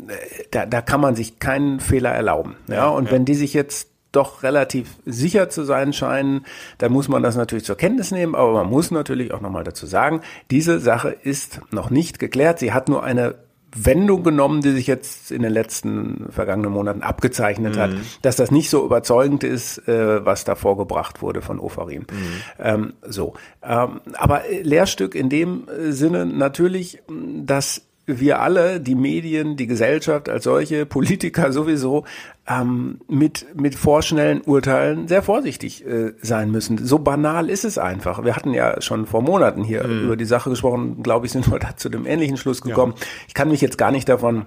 da, da kann man sich kein keinen Fehler erlauben. Ja, und wenn die sich jetzt doch relativ sicher zu sein scheinen, dann muss man das natürlich zur Kenntnis nehmen, aber man muss natürlich auch nochmal dazu sagen, diese Sache ist noch nicht geklärt. Sie hat nur eine Wendung genommen, die sich jetzt in den letzten vergangenen Monaten abgezeichnet mhm. hat, dass das nicht so überzeugend ist, äh, was da vorgebracht wurde von Ofarim. Mhm. Ähm, so, ähm, aber Lehrstück in dem Sinne natürlich, dass wir alle, die Medien, die Gesellschaft als solche, Politiker sowieso, ähm, mit, mit vorschnellen Urteilen sehr vorsichtig äh, sein müssen. So banal ist es einfach. Wir hatten ja schon vor Monaten hier mhm. über die Sache gesprochen, glaube ich, sind wir da zu dem ähnlichen Schluss gekommen. Ja. Ich kann mich jetzt gar nicht davon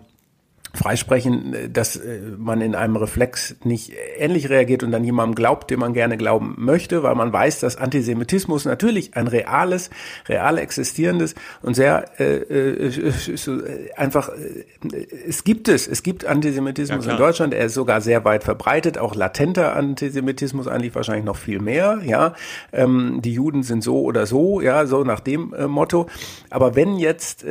freisprechen, äh, dass äh, man in einem Reflex nicht ähnlich reagiert und dann jemandem glaubt, dem man gerne glauben möchte, weil man weiß, dass Antisemitismus natürlich ein reales, real existierendes und sehr äh, äh, äh einfach, äh, es gibt es, es gibt Antisemitismus ja, in Deutschland, er ist sogar sehr weit verbreitet, auch latenter Antisemitismus eigentlich wahrscheinlich noch viel mehr, ja, ähm, die Juden sind so oder so, ja, so nach dem Motto, aber wenn jetzt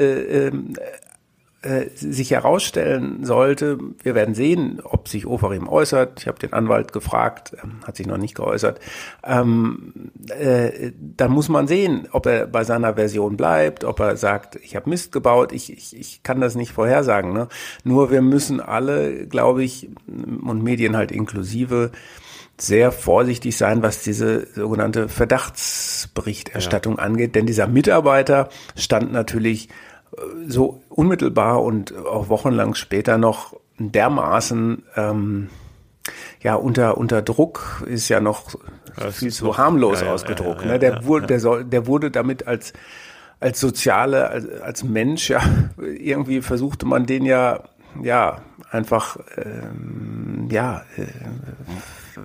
äh, äh, sich herausstellen sollte, wir werden sehen, ob sich Ofarim äußert. Ich habe den Anwalt gefragt, ähm, hat sich noch nicht geäußert. Ähm, äh, dann muss man sehen, ob er bei seiner Version bleibt, ob er sagt, ich habe Mist gebaut. Ich, ich, ich kann das nicht vorhersagen. Ne? Nur wir müssen alle, glaube ich, und Medien halt inklusive, sehr vorsichtig sein, was diese sogenannte Verdachtsberichterstattung ja. angeht. Denn dieser Mitarbeiter stand natürlich so unmittelbar und auch wochenlang später noch dermaßen ähm, ja unter unter Druck ist ja noch das viel zu harmlos ja, ausgedruckt. Ja, ja, ne? Der wurde der soll der wurde damit als als soziale als, als Mensch ja irgendwie versuchte man den ja ja einfach ähm, ja äh,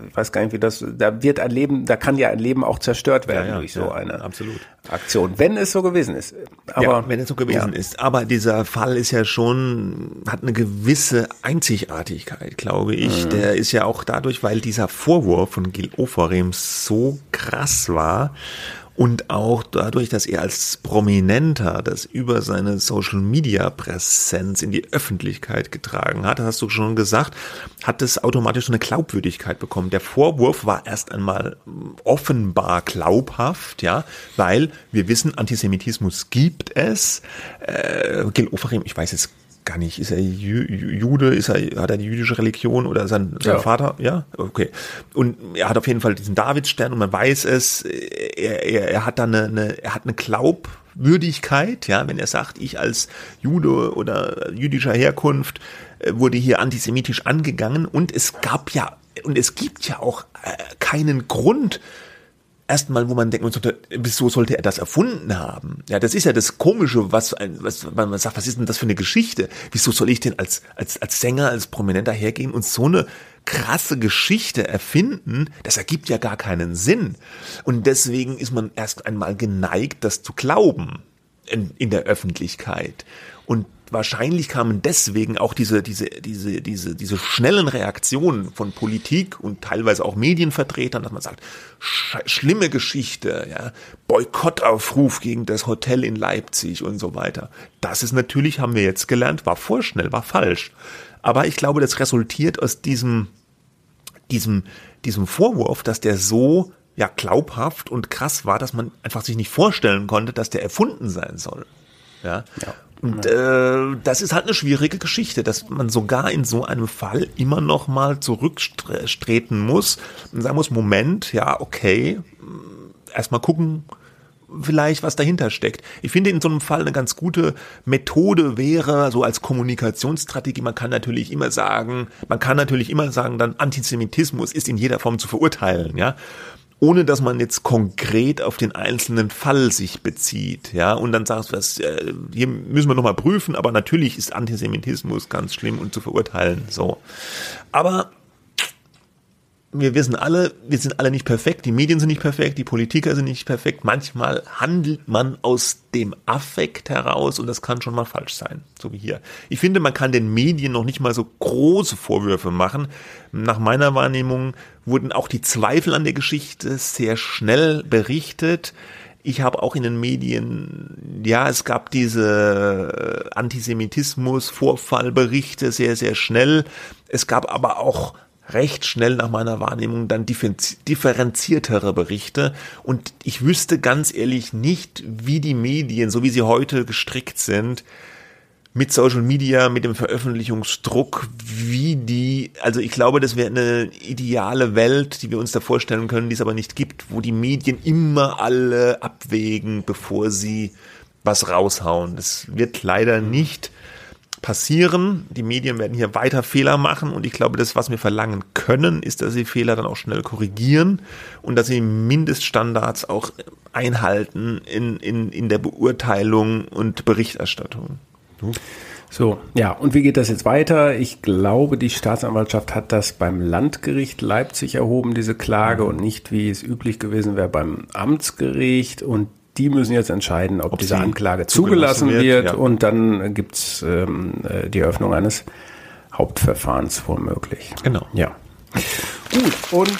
ich weiß gar nicht, wie das, da wird ein Leben, da kann ja ein Leben auch zerstört werden ja, ja, durch so ja, eine absolut. Aktion, wenn es so gewesen ist. Aber ja, wenn es so gewesen ist. Aber dieser Fall ist ja schon, hat eine gewisse Einzigartigkeit, glaube ich. Mhm. Der ist ja auch dadurch, weil dieser Vorwurf von Gil Oferim so krass war und auch dadurch, dass er als Prominenter das über seine Social Media Präsenz in die Öffentlichkeit getragen hat, hast du schon gesagt, hat es automatisch so eine Glaubwürdigkeit bekommen. Der Vorwurf war erst einmal offenbar glaubhaft, ja, weil wir wissen, Antisemitismus gibt es. Äh, Gil Ofarim, ich weiß jetzt gar nicht, ist er Jude, ist er, hat er die jüdische Religion oder sein, sein ja. Vater? Ja, okay. Und er hat auf jeden Fall diesen Davidstern und man weiß es, er, er, er hat da eine, eine, er hat eine Glaubwürdigkeit, ja, wenn er sagt, ich als Jude oder jüdischer Herkunft äh, wurde hier antisemitisch angegangen und es gab ja, und es gibt ja auch äh, keinen Grund, erstmal, wo man denkt, wieso sollte er das erfunden haben? Ja, das ist ja das Komische, was, was man sagt, was ist denn das für eine Geschichte? Wieso soll ich denn als, als, als Sänger, als Prominenter hergehen und so eine krasse Geschichte erfinden? Das ergibt ja gar keinen Sinn. Und deswegen ist man erst einmal geneigt, das zu glauben in, in der Öffentlichkeit. Und wahrscheinlich kamen deswegen auch diese, diese, diese, diese, diese schnellen Reaktionen von Politik und teilweise auch Medienvertretern, dass man sagt, sch schlimme Geschichte, ja, Boykottaufruf gegen das Hotel in Leipzig und so weiter. Das ist natürlich, haben wir jetzt gelernt, war vorschnell, war falsch. Aber ich glaube, das resultiert aus diesem, diesem, diesem Vorwurf, dass der so ja glaubhaft und krass war, dass man einfach sich nicht vorstellen konnte, dass der erfunden sein soll. Ja. ja. Und äh, das ist halt eine schwierige Geschichte, dass man sogar in so einem Fall immer noch mal zurückstreten muss und sagen muss, Moment, ja, okay, erstmal gucken, vielleicht was dahinter steckt. Ich finde in so einem Fall eine ganz gute Methode wäre, so als Kommunikationsstrategie, man kann natürlich immer sagen, man kann natürlich immer sagen, dann Antisemitismus ist in jeder Form zu verurteilen, ja ohne dass man jetzt konkret auf den einzelnen Fall sich bezieht, ja, und dann sagst du, was, äh, hier müssen wir nochmal prüfen, aber natürlich ist Antisemitismus ganz schlimm und zu verurteilen, so. Aber wir wissen alle, wir sind alle nicht perfekt, die Medien sind nicht perfekt, die Politiker sind nicht perfekt. Manchmal handelt man aus dem Affekt heraus und das kann schon mal falsch sein, so wie hier. Ich finde, man kann den Medien noch nicht mal so große Vorwürfe machen. Nach meiner Wahrnehmung wurden auch die Zweifel an der Geschichte sehr schnell berichtet. Ich habe auch in den Medien, ja, es gab diese Antisemitismus-Vorfallberichte sehr, sehr schnell. Es gab aber auch recht schnell nach meiner Wahrnehmung dann differenziertere Berichte und ich wüsste ganz ehrlich nicht, wie die Medien, so wie sie heute gestrickt sind, mit Social Media, mit dem Veröffentlichungsdruck, wie die, also ich glaube, das wäre eine ideale Welt, die wir uns da vorstellen können, die es aber nicht gibt, wo die Medien immer alle abwägen, bevor sie was raushauen. Das wird leider nicht passieren. Die Medien werden hier weiter Fehler machen und ich glaube, das, was wir verlangen können, ist, dass sie Fehler dann auch schnell korrigieren und dass sie Mindeststandards auch einhalten in, in, in der Beurteilung und Berichterstattung. So, ja, und wie geht das jetzt weiter? Ich glaube, die Staatsanwaltschaft hat das beim Landgericht Leipzig erhoben, diese Klage, und nicht, wie es üblich gewesen wäre, beim Amtsgericht. Und die müssen jetzt entscheiden, ob, ob diese Anklage zugelassen, wird, wird ja. und dann gibt's ähm, äh, die Eröffnung eines Hauptverfahrens womöglich. Genau. Ja. Gut, und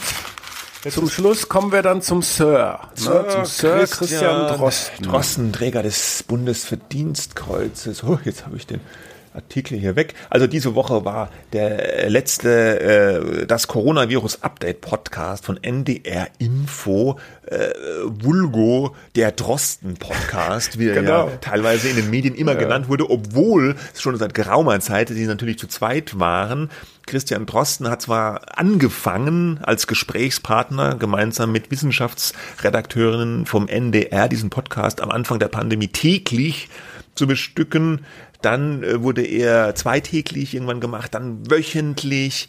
Jetzt zum Schluss kommen wir dann zum Sir. Sir, zum Sir Christian, Christian Drosten. Drosten, Träger des Bundesverdienstkreuzes. Oh, jetzt habe ich den Artikel hier weg. Also diese Woche war der letzte äh, das Coronavirus Update Podcast von NDR Info äh, Vulgo der Drosten Podcast, wie er genau. ja teilweise in den Medien immer ja. genannt wurde, obwohl es schon seit geraumer Zeit die natürlich zu zweit waren. Christian Drosten hat zwar angefangen als Gesprächspartner gemeinsam mit Wissenschaftsredakteurinnen vom NDR diesen Podcast am Anfang der Pandemie täglich zu bestücken. Dann äh, wurde er zweitäglich irgendwann gemacht, dann wöchentlich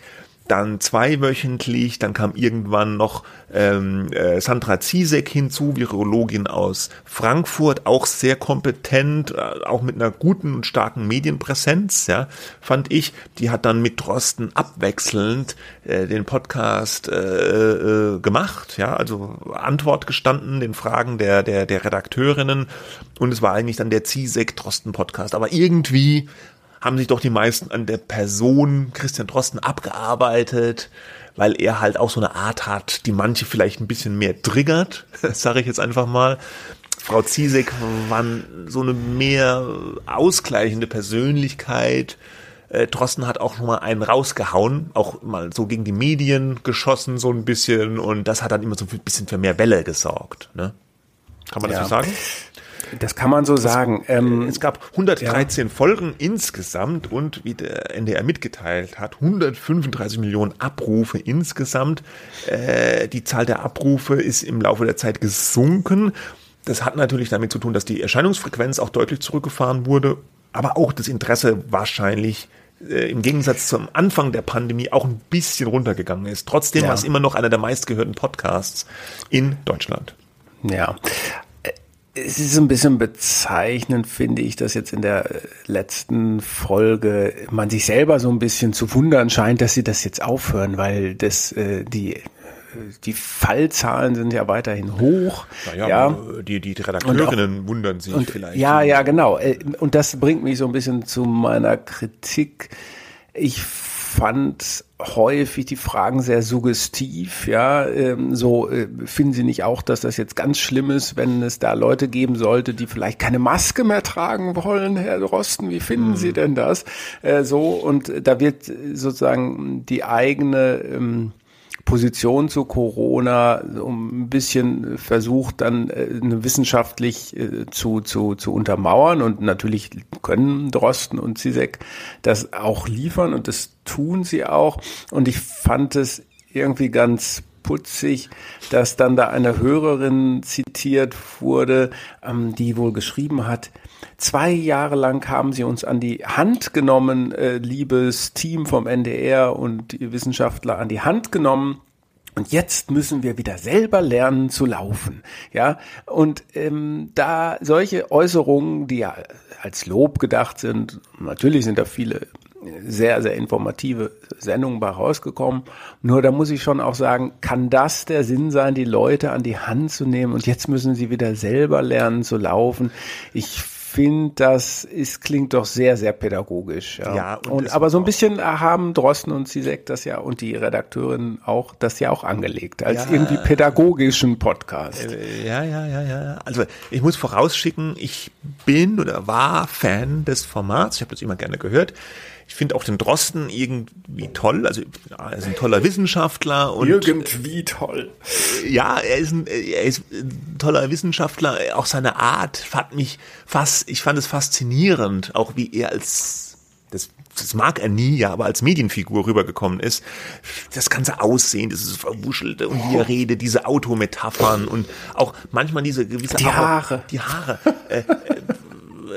dann zweiwöchentlich, dann kam irgendwann noch ähm, äh, Sandra Ziesek hinzu, Virologin aus Frankfurt, auch sehr kompetent, äh, auch mit einer guten und starken Medienpräsenz, ja, fand ich. Die hat dann mit Drosten abwechselnd äh, den Podcast äh, äh, gemacht, ja, also Antwort gestanden den Fragen der der der Redakteurinnen und es war eigentlich dann der Ziesek Drosten Podcast, aber irgendwie haben sich doch die meisten an der Person Christian Drosten abgearbeitet, weil er halt auch so eine Art hat, die manche vielleicht ein bisschen mehr triggert, (laughs) sage ich jetzt einfach mal. Frau Ziesek war so eine mehr ausgleichende Persönlichkeit. Äh, Drosten hat auch schon mal einen rausgehauen, auch mal so gegen die Medien geschossen, so ein bisschen. Und das hat dann immer so ein bisschen für mehr Welle gesorgt. Ne? Kann man ja. das so sagen? Das kann man so sagen. Ähm, es gab 113 ja. Folgen insgesamt und wie der NDR mitgeteilt hat, 135 Millionen Abrufe insgesamt. Äh, die Zahl der Abrufe ist im Laufe der Zeit gesunken. Das hat natürlich damit zu tun, dass die Erscheinungsfrequenz auch deutlich zurückgefahren wurde, aber auch das Interesse wahrscheinlich äh, im Gegensatz zum Anfang der Pandemie auch ein bisschen runtergegangen ist. Trotzdem ja. war es immer noch einer der meistgehörten Podcasts in Deutschland. Ja. Es ist ein bisschen bezeichnend, finde ich, dass jetzt in der letzten Folge man sich selber so ein bisschen zu wundern scheint, dass sie das jetzt aufhören, weil das äh, die die Fallzahlen sind ja weiterhin hoch. Naja, ja. Die, die Redakteurinnen auch, wundern sich und, vielleicht. Ja, ja, genau. Äh, und das bringt mich so ein bisschen zu meiner Kritik. Ich fand häufig die Fragen sehr suggestiv, ja, ähm, so äh, finden Sie nicht auch, dass das jetzt ganz schlimm ist, wenn es da Leute geben sollte, die vielleicht keine Maske mehr tragen wollen, Herr Drosten, wie finden mhm. Sie denn das? Äh, so und da wird sozusagen die eigene ähm, Position zu Corona um ein bisschen versucht, dann äh, wissenschaftlich äh, zu, zu, zu untermauern. Und natürlich können Drosten und Zizek das auch liefern und das tun sie auch. Und ich fand es irgendwie ganz putzig, dass dann da eine Hörerin zitiert wurde, ähm, die wohl geschrieben hat, Zwei Jahre lang haben sie uns an die Hand genommen, äh, liebes Team vom NDR und Wissenschaftler an die Hand genommen. Und jetzt müssen wir wieder selber lernen zu laufen, ja. Und ähm, da solche Äußerungen, die ja als Lob gedacht sind, natürlich sind da viele sehr, sehr informative Sendungen bei rausgekommen. Nur da muss ich schon auch sagen, kann das der Sinn sein, die Leute an die Hand zu nehmen und jetzt müssen sie wieder selber lernen zu laufen? Ich finde, das ist, klingt doch sehr, sehr pädagogisch. Ja, ja und, und aber so ein bisschen haben Drosten und Zizek das ja und die Redakteurin auch das ja auch angelegt als ja, irgendwie pädagogischen Podcast. Äh, ja, ja, ja, ja. Also ich muss vorausschicken, ich bin oder war Fan des Formats. Ich habe das immer gerne gehört. Ich finde auch den Drosten irgendwie toll. Also er ist ein toller Wissenschaftler und irgendwie toll. Ja, er ist ein, er ist ein toller Wissenschaftler. Auch seine Art fand mich fast, ich fand es faszinierend, auch wie er als das, das mag er nie, ja, aber als Medienfigur rübergekommen ist, das ganze Aussehen, dieses Verwuschelte und wie er redet, diese Autometaphern und auch manchmal diese gewisse die Haare, die Haare, (laughs) äh, äh,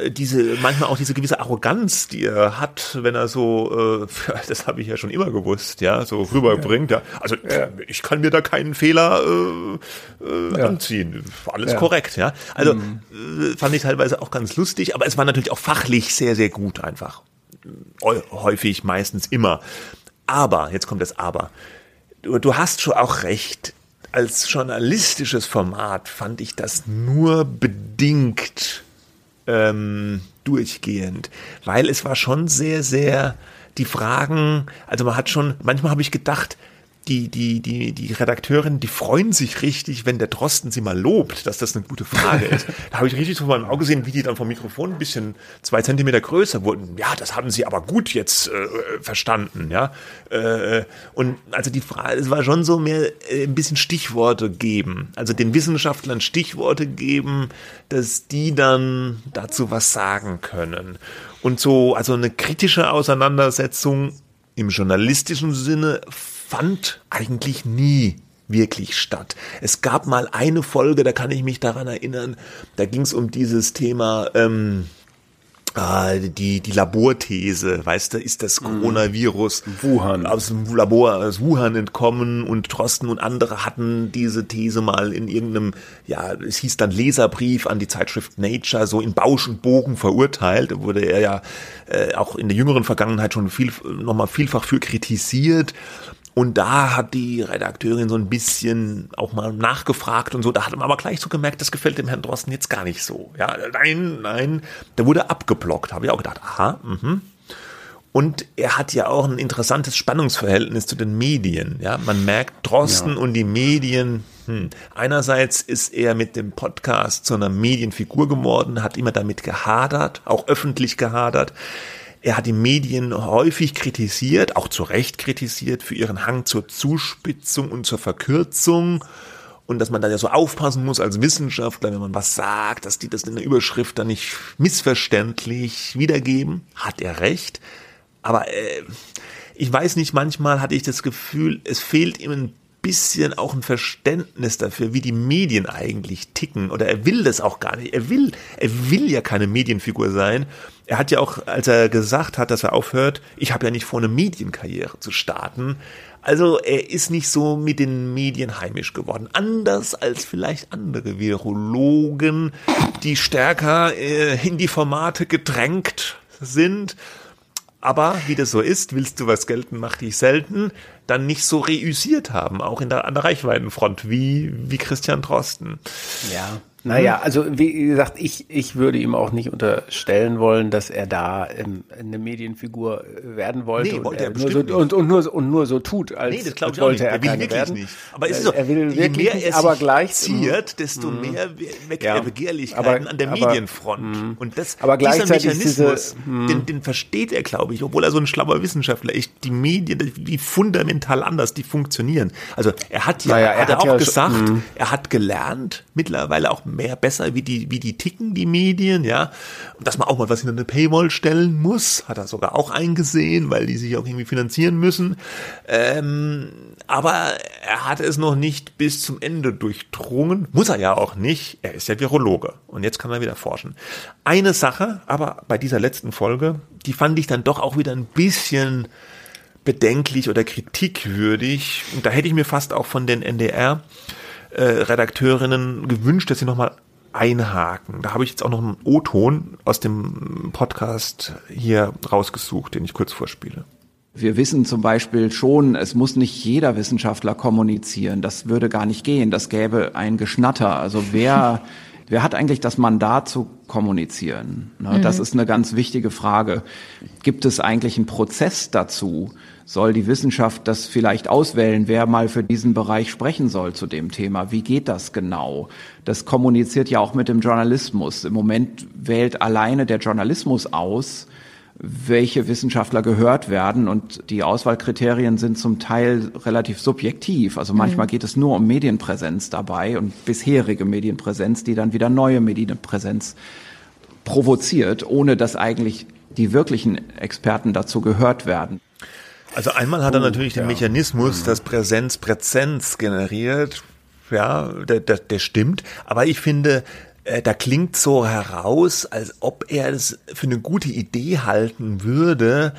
diese, manchmal auch diese gewisse Arroganz, die er hat, wenn er so, äh, (laughs) das habe ich ja schon immer gewusst, ja, so rüberbringt, ja. Also ja. ich kann mir da keinen Fehler äh, äh, ja. anziehen. Alles ja. korrekt, ja. Also mhm. äh, fand ich teilweise auch ganz lustig, aber es war natürlich auch fachlich sehr, sehr gut einfach. Häufig, meistens immer. Aber, jetzt kommt das Aber. Du, du hast schon auch recht. Als journalistisches Format fand ich das nur bedingt ähm, durchgehend, weil es war schon sehr, sehr die Fragen, also man hat schon, manchmal habe ich gedacht, die, die, die, die Redakteurin, die freuen sich richtig, wenn der Drosten sie mal lobt, dass das eine gute Frage ist. (laughs) Da habe ich richtig vor meinem Auge gesehen, wie die dann vom Mikrofon ein bisschen zwei Zentimeter größer wurden. Ja, das haben sie aber gut jetzt äh, verstanden, ja. Äh, und also die Frage, es war schon so mehr äh, ein bisschen Stichworte geben. Also den Wissenschaftlern Stichworte geben, dass die dann dazu was sagen können. Und so, also eine kritische Auseinandersetzung im journalistischen Sinne fand eigentlich nie wirklich statt. Es gab mal eine Folge, da kann ich mich daran erinnern, da ging es um dieses Thema ähm, Ah, die, die Laborthese, weißt du, ist das mhm. Coronavirus Wuhan. aus dem Labor aus Wuhan entkommen und Trosten und andere hatten diese These mal in irgendeinem, ja, es hieß dann Leserbrief an die Zeitschrift Nature so in Bausch und Bogen verurteilt, da wurde er ja äh, auch in der jüngeren Vergangenheit schon viel, nochmal vielfach für kritisiert und da hat die Redakteurin so ein bisschen auch mal nachgefragt und so. Da hat man aber gleich so gemerkt, das gefällt dem Herrn Drosten jetzt gar nicht so. Ja, nein, nein, der wurde abgeblockt. Habe ich auch gedacht, aha, mhm. Und er hat ja auch ein interessantes Spannungsverhältnis zu den Medien. Ja, man merkt Drosten ja. und die Medien. Hm. Einerseits ist er mit dem Podcast zu einer Medienfigur geworden, hat immer damit gehadert, auch öffentlich gehadert. Er hat die Medien häufig kritisiert, auch zu Recht kritisiert, für ihren Hang zur Zuspitzung und zur Verkürzung. und dass man da ja so aufpassen muss als Wissenschaftler, wenn man was sagt, dass die das in der Überschrift dann nicht missverständlich wiedergeben. Hat er recht. Aber äh, ich weiß nicht, manchmal hatte ich das Gefühl, es fehlt ihm ein bisschen auch ein Verständnis dafür, wie die Medien eigentlich ticken. Oder er will das auch gar nicht. Er will, er will ja keine Medienfigur sein. Er hat ja auch, als er gesagt hat, dass er aufhört, ich habe ja nicht vor, eine Medienkarriere zu starten. Also er ist nicht so mit den Medien heimisch geworden. Anders als vielleicht andere Virologen, die stärker äh, in die Formate gedrängt sind aber wie das so ist, willst du was gelten, mach dich selten, dann nicht so reüssiert haben, auch in der, an der Reichweitenfront, wie, wie Christian Drosten. Ja. Naja, also wie gesagt, ich, ich würde ihm auch nicht unterstellen wollen, dass er da ähm, eine Medienfigur äh, werden wollte nee, und, er nur so, und, und, nur, und nur so tut, als nee, das wollte ich auch nicht. er, er will wirklich werden. nicht. Aber es ist so, er will je mehr er aber gleich ziert, desto mm, mehr weckt ja, er Begehrlichkeiten aber, an der aber, Medienfront. Mm, und das, aber gleichzeitig dieser Mechanismus, diese, den, den versteht er, glaube ich, obwohl er so ein schlauer Wissenschaftler ist. Die Medien, die fundamental anders, die funktionieren. Also er hat ja, naja, er hat, hat auch ja gesagt, schon, er hat gelernt, mittlerweile auch mehr besser, wie die, wie die ticken, die Medien, ja. Und dass man auch mal was hinter eine Paywall stellen muss, hat er sogar auch eingesehen, weil die sich auch irgendwie finanzieren müssen. Ähm, aber er hat es noch nicht bis zum Ende durchdrungen. Muss er ja auch nicht. Er ist ja Virologe. Und jetzt kann er wieder forschen. Eine Sache, aber bei dieser letzten Folge, die fand ich dann doch auch wieder ein bisschen bedenklich oder kritikwürdig. Und da hätte ich mir fast auch von den NDR äh, Redakteurinnen gewünscht, dass sie nochmal einhaken. Da habe ich jetzt auch noch einen O-Ton aus dem Podcast hier rausgesucht, den ich kurz vorspiele. Wir wissen zum Beispiel schon, es muss nicht jeder Wissenschaftler kommunizieren. Das würde gar nicht gehen. Das gäbe ein Geschnatter. Also wer, (laughs) wer hat eigentlich das Mandat zu kommunizieren? Ne, mhm. Das ist eine ganz wichtige Frage. Gibt es eigentlich einen Prozess dazu? Soll die Wissenschaft das vielleicht auswählen, wer mal für diesen Bereich sprechen soll zu dem Thema. Wie geht das genau? Das kommuniziert ja auch mit dem Journalismus. Im Moment wählt alleine der Journalismus aus, welche Wissenschaftler gehört werden und die Auswahlkriterien sind zum Teil relativ subjektiv. Also manchmal mhm. geht es nur um Medienpräsenz dabei und bisherige Medienpräsenz, die dann wieder neue Medienpräsenz provoziert, ohne dass eigentlich die wirklichen Experten dazu gehört werden. Also einmal hat er natürlich den Mechanismus, mhm. dass Präsenz Präsenz generiert. Ja, der, der, der stimmt. Aber ich finde, äh, da klingt so heraus, als ob er es für eine gute Idee halten würde,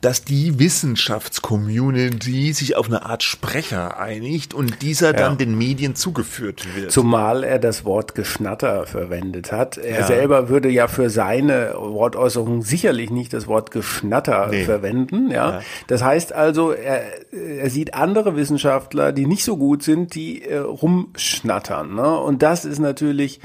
dass die Wissenschaftscommunity sich auf eine Art Sprecher einigt und dieser dann ja. den Medien zugeführt wird. Zumal er das Wort Geschnatter verwendet hat. Er ja. selber würde ja für seine Wortäußerung sicherlich nicht das Wort Geschnatter nee. verwenden. Ja? ja? Das heißt also, er, er sieht andere Wissenschaftler, die nicht so gut sind, die äh, rumschnattern. Ne? Und das ist natürlich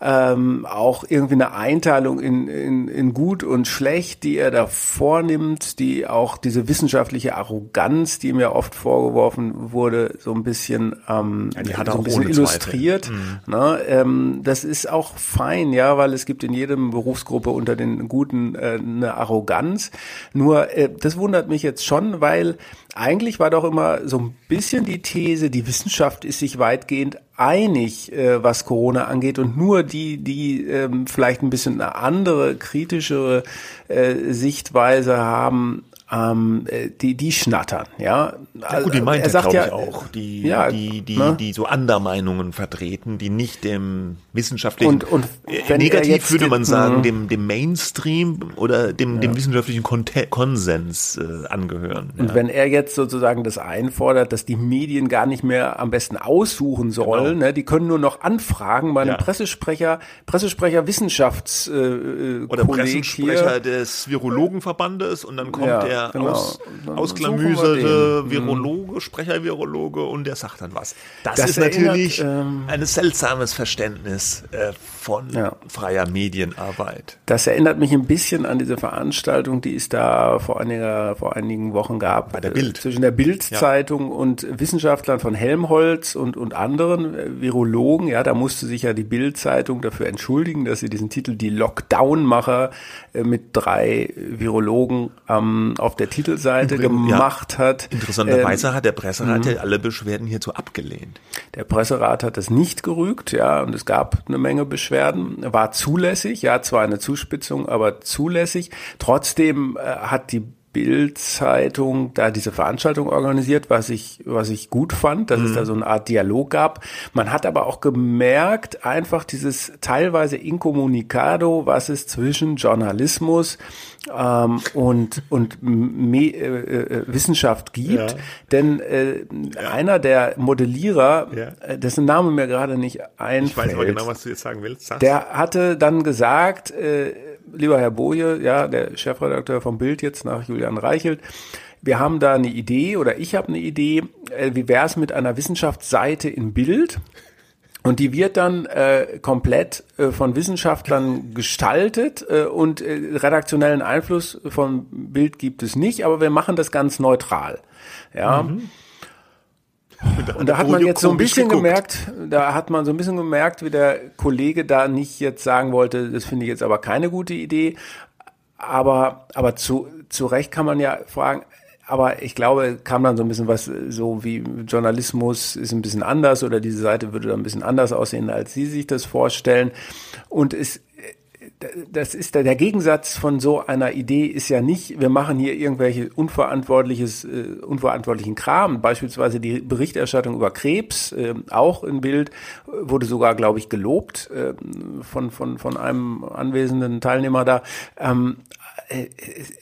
ähm, auch irgendwie eine Einteilung in, in, in gut und schlecht, die er da vornimmt, die auch diese wissenschaftliche Arroganz, die ihm ja oft vorgeworfen wurde, so ein bisschen, ähm, ja, die hat so ein bisschen illustriert. Mhm. Ne? Ähm, das ist auch fein, ja, weil es gibt in jedem Berufsgruppe unter den Guten äh, eine Arroganz. Nur äh, das wundert mich jetzt schon, weil eigentlich war doch immer so ein bisschen die These, die Wissenschaft ist sich weitgehend einig, äh, was Corona angeht und nur die, die ähm, vielleicht ein bisschen eine andere, kritischere äh, Sichtweise haben, ähm, äh, die, die schnattern, ja. ja gut, die meint er, sagt ja, ich auch, die, ja, die, die, ne? die so Andermeinungen vertreten, die nicht dem wissenschaftlichen, und, und äh, negativ würde man sagen, dem, dem Mainstream oder dem, ja. dem wissenschaftlichen Konsens äh, angehören. Und wenn er jetzt sozusagen das einfordert, dass die Medien gar nicht mehr am besten aussuchen sollen, genau. ne, die können nur noch anfragen, bei einem Pressesprecher, Pressesprecher Wissenschafts äh, oder Pressesprecher hier. des Virologenverbandes und dann kommt der der genau. aus, ausklamüserte mhm. Virologe, Sprecher-Virologe und der sagt dann was. Das, das ist natürlich ähm, ein seltsames Verständnis äh, von ja. freier Medienarbeit. Das erinnert mich ein bisschen an diese Veranstaltung, die es da vor, einiger, vor einigen Wochen gab. Bei der Bild. Äh, zwischen der Bild-Zeitung ja. und Wissenschaftlern von Helmholtz und, und anderen äh, Virologen. Ja, da musste sich ja die Bild-Zeitung dafür entschuldigen, dass sie diesen Titel die Lockdown-Macher äh, mit drei Virologen ähm, auf der Titelseite Übrigens, gemacht ja, hat. Interessanterweise ähm, hat der Presserat ja alle Beschwerden hierzu abgelehnt. Der Presserat hat das nicht gerügt, ja, und es gab eine Menge Beschwerden, war zulässig, ja, zwar eine Zuspitzung, aber zulässig. Trotzdem äh, hat die Bild-Zeitung da diese Veranstaltung organisiert, was ich, was ich gut fand, dass mhm. es da so eine Art Dialog gab. Man hat aber auch gemerkt, einfach dieses teilweise Incommunicado, was es zwischen Journalismus ähm, und, und Me äh, äh, Wissenschaft gibt. Ja. Denn äh, ja. einer der Modellierer, ja. Äh, dessen Name mir gerade nicht einfällt. Ich weiß aber genau, was du jetzt sagen willst. Sag's. Der hatte dann gesagt, äh, lieber Herr Boje, ja, der Chefredakteur vom Bild jetzt nach Julian Reichelt, wir haben da eine Idee oder ich habe eine Idee, äh, wie wäre es mit einer Wissenschaftsseite in Bild? Und die wird dann äh, komplett äh, von Wissenschaftlern gestaltet äh, und äh, redaktionellen Einfluss von Bild gibt es nicht, aber wir machen das ganz neutral. Ja. Mhm. Und da hat man jetzt so ein bisschen geguckt. gemerkt, da hat man so ein bisschen gemerkt, wie der Kollege da nicht jetzt sagen wollte, das finde ich jetzt aber keine gute Idee. Aber, aber zu, zu Recht kann man ja fragen, aber ich glaube, kam dann so ein bisschen was so wie Journalismus ist ein bisschen anders oder diese Seite würde dann ein bisschen anders aussehen, als Sie sich das vorstellen. Und es das ist der, der Gegensatz von so einer Idee ist ja nicht, wir machen hier irgendwelche unverantwortliches, äh, unverantwortlichen Kram. Beispielsweise die Berichterstattung über Krebs, äh, auch im Bild, wurde sogar, glaube ich, gelobt äh, von, von, von einem anwesenden Teilnehmer da. Ähm, äh,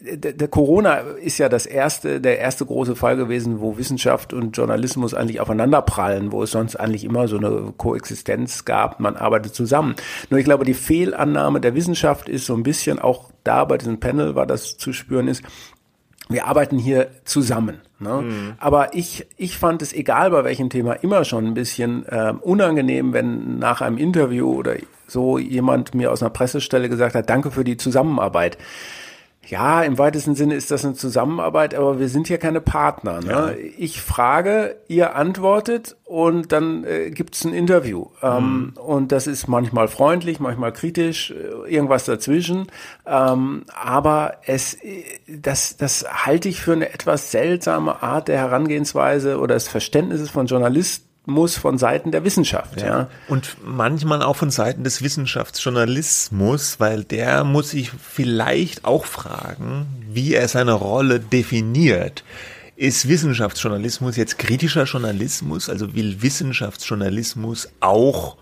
der, der Corona ist ja das erste, der erste große Fall gewesen, wo Wissenschaft und Journalismus eigentlich aufeinanderprallen, wo es sonst eigentlich immer so eine Koexistenz gab, man arbeitet zusammen. Nur ich glaube, die Fehlannahme der Wissenschaft ist so ein bisschen auch da bei diesem Panel war das zu spüren ist, wir arbeiten hier zusammen. Ne? Mhm. Aber ich, ich fand es egal bei welchem Thema immer schon ein bisschen äh, unangenehm, wenn nach einem Interview oder so jemand mir aus einer Pressestelle gesagt hat, danke für die Zusammenarbeit. Ja, im weitesten Sinne ist das eine Zusammenarbeit, aber wir sind hier keine Partner. Ne? Ja. Ich frage, ihr antwortet und dann äh, gibt es ein Interview. Ähm, mhm. Und das ist manchmal freundlich, manchmal kritisch, äh, irgendwas dazwischen. Ähm, aber es, äh, das, das halte ich für eine etwas seltsame Art der Herangehensweise oder des Verständnisses von Journalisten muss von Seiten der Wissenschaft. Ja. ja. Und manchmal auch von Seiten des Wissenschaftsjournalismus, weil der muss sich vielleicht auch fragen, wie er seine Rolle definiert. Ist Wissenschaftsjournalismus jetzt kritischer Journalismus? Also will Wissenschaftsjournalismus auch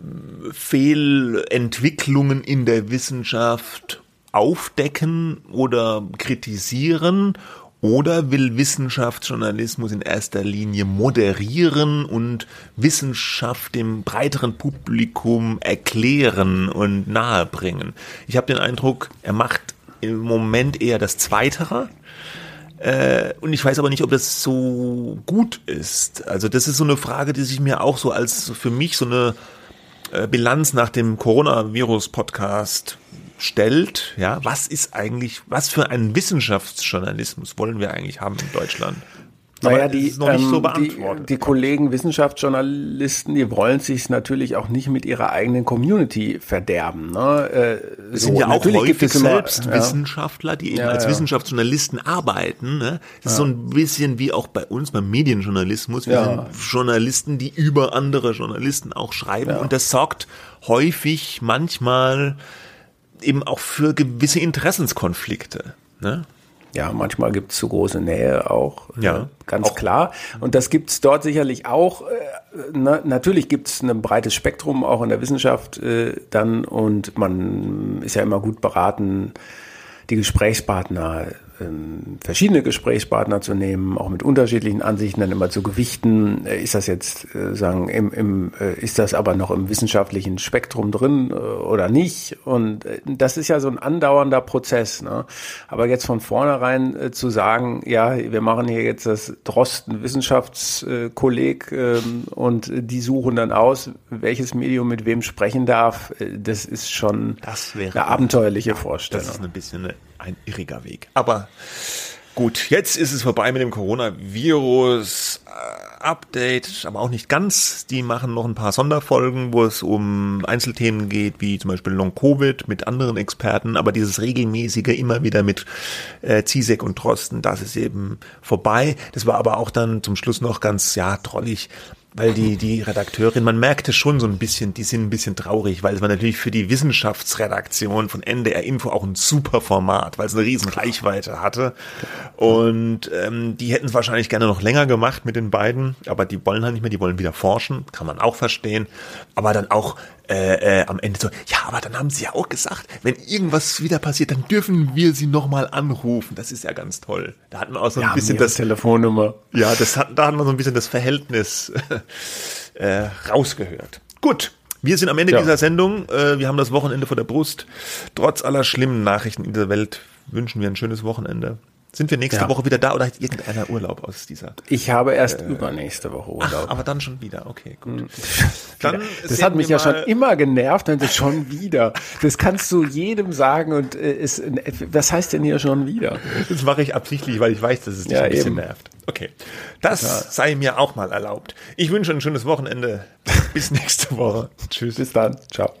äh, Fehlentwicklungen in der Wissenschaft aufdecken oder kritisieren? Oder will Wissenschaftsjournalismus in erster Linie moderieren und Wissenschaft dem breiteren Publikum erklären und nahebringen? Ich habe den Eindruck, er macht im Moment eher das Zweitere. Äh, und ich weiß aber nicht, ob das so gut ist. Also das ist so eine Frage, die sich mir auch so als für mich so eine äh, Bilanz nach dem Coronavirus-Podcast stellt, ja, was ist eigentlich, was für einen Wissenschaftsjournalismus wollen wir eigentlich haben in Deutschland? naja, die, so ähm, die, die, Kollegen Wissenschaftsjournalisten, die wollen sich natürlich auch nicht mit ihrer eigenen Community verderben. Ne? Äh, es so, sind ja auch häufig selbst immer, Wissenschaftler, die eben ja, als ja. Wissenschaftsjournalisten arbeiten. Ne? Das ist so ein bisschen wie auch bei uns beim Medienjournalismus. Wir sind Journalisten, die über andere Journalisten auch schreiben und das sorgt häufig manchmal eben auch für gewisse Interessenskonflikte. Ne? Ja, manchmal gibt es zu große Nähe auch, äh, ja, ganz auch. klar. Und das gibt es dort sicherlich auch. Äh, na, natürlich gibt es ein breites Spektrum auch in der Wissenschaft äh, dann und man ist ja immer gut beraten, die Gesprächspartner ähm, verschiedene Gesprächspartner zu nehmen, auch mit unterschiedlichen Ansichten dann immer zu gewichten. Äh, ist das jetzt äh, sagen im, im äh, ist das aber noch im wissenschaftlichen Spektrum drin oder nicht? Und das ist ja so ein andauernder Prozess. Ne? Aber jetzt von vornherein zu sagen, ja, wir machen hier jetzt das Drosten Wissenschaftskolleg ähm, und die suchen dann aus, welches Medium mit wem sprechen darf, das ist schon das eine abenteuerliche Vorstellung. Das ist ein bisschen eine ein irriger Weg. Aber gut, jetzt ist es vorbei mit dem Coronavirus. Update, aber auch nicht ganz. Die machen noch ein paar Sonderfolgen, wo es um Einzelthemen geht, wie zum Beispiel Long Covid mit anderen Experten, aber dieses regelmäßige immer wieder mit äh, Zizek und Drosten, das ist eben vorbei. Das war aber auch dann zum Schluss noch ganz, ja, trollig weil die, die Redakteurin, man merkte schon so ein bisschen, die sind ein bisschen traurig, weil es war natürlich für die Wissenschaftsredaktion von NDR Info auch ein super Format, weil es eine riesen Reichweite hatte. Und ähm, die hätten es wahrscheinlich gerne noch länger gemacht mit den beiden, aber die wollen halt nicht mehr, die wollen wieder forschen, kann man auch verstehen. Aber dann auch äh, äh, am Ende so, ja, aber dann haben sie ja auch gesagt, wenn irgendwas wieder passiert, dann dürfen wir sie nochmal anrufen. Das ist ja ganz toll. Da hatten wir auch so ein ja, bisschen das Telefonnummer. Ja, das hat, da hatten wir so ein bisschen das Verhältnis (laughs) äh, rausgehört. Gut. Wir sind am Ende ja. dieser Sendung. Äh, wir haben das Wochenende vor der Brust. Trotz aller schlimmen Nachrichten in dieser Welt wünschen wir ein schönes Wochenende. Sind wir nächste ja. Woche wieder da oder hat irgendeiner Urlaub aus dieser? Ich habe erst äh, übernächste Woche Urlaub. Ach, aber dann schon wieder, okay, gut. Hm. (laughs) Dann das hat mich ja schon immer genervt, wenn das schon wieder. Das kannst du jedem sagen und äh, ist, was heißt denn hier schon wieder? Das mache ich absichtlich, weil ich weiß, dass es dich ja, ein bisschen eben. nervt. Okay, das ja. sei mir auch mal erlaubt. Ich wünsche ein schönes Wochenende. Bis (laughs) nächste Woche. Tschüss. Bis dann. Ciao.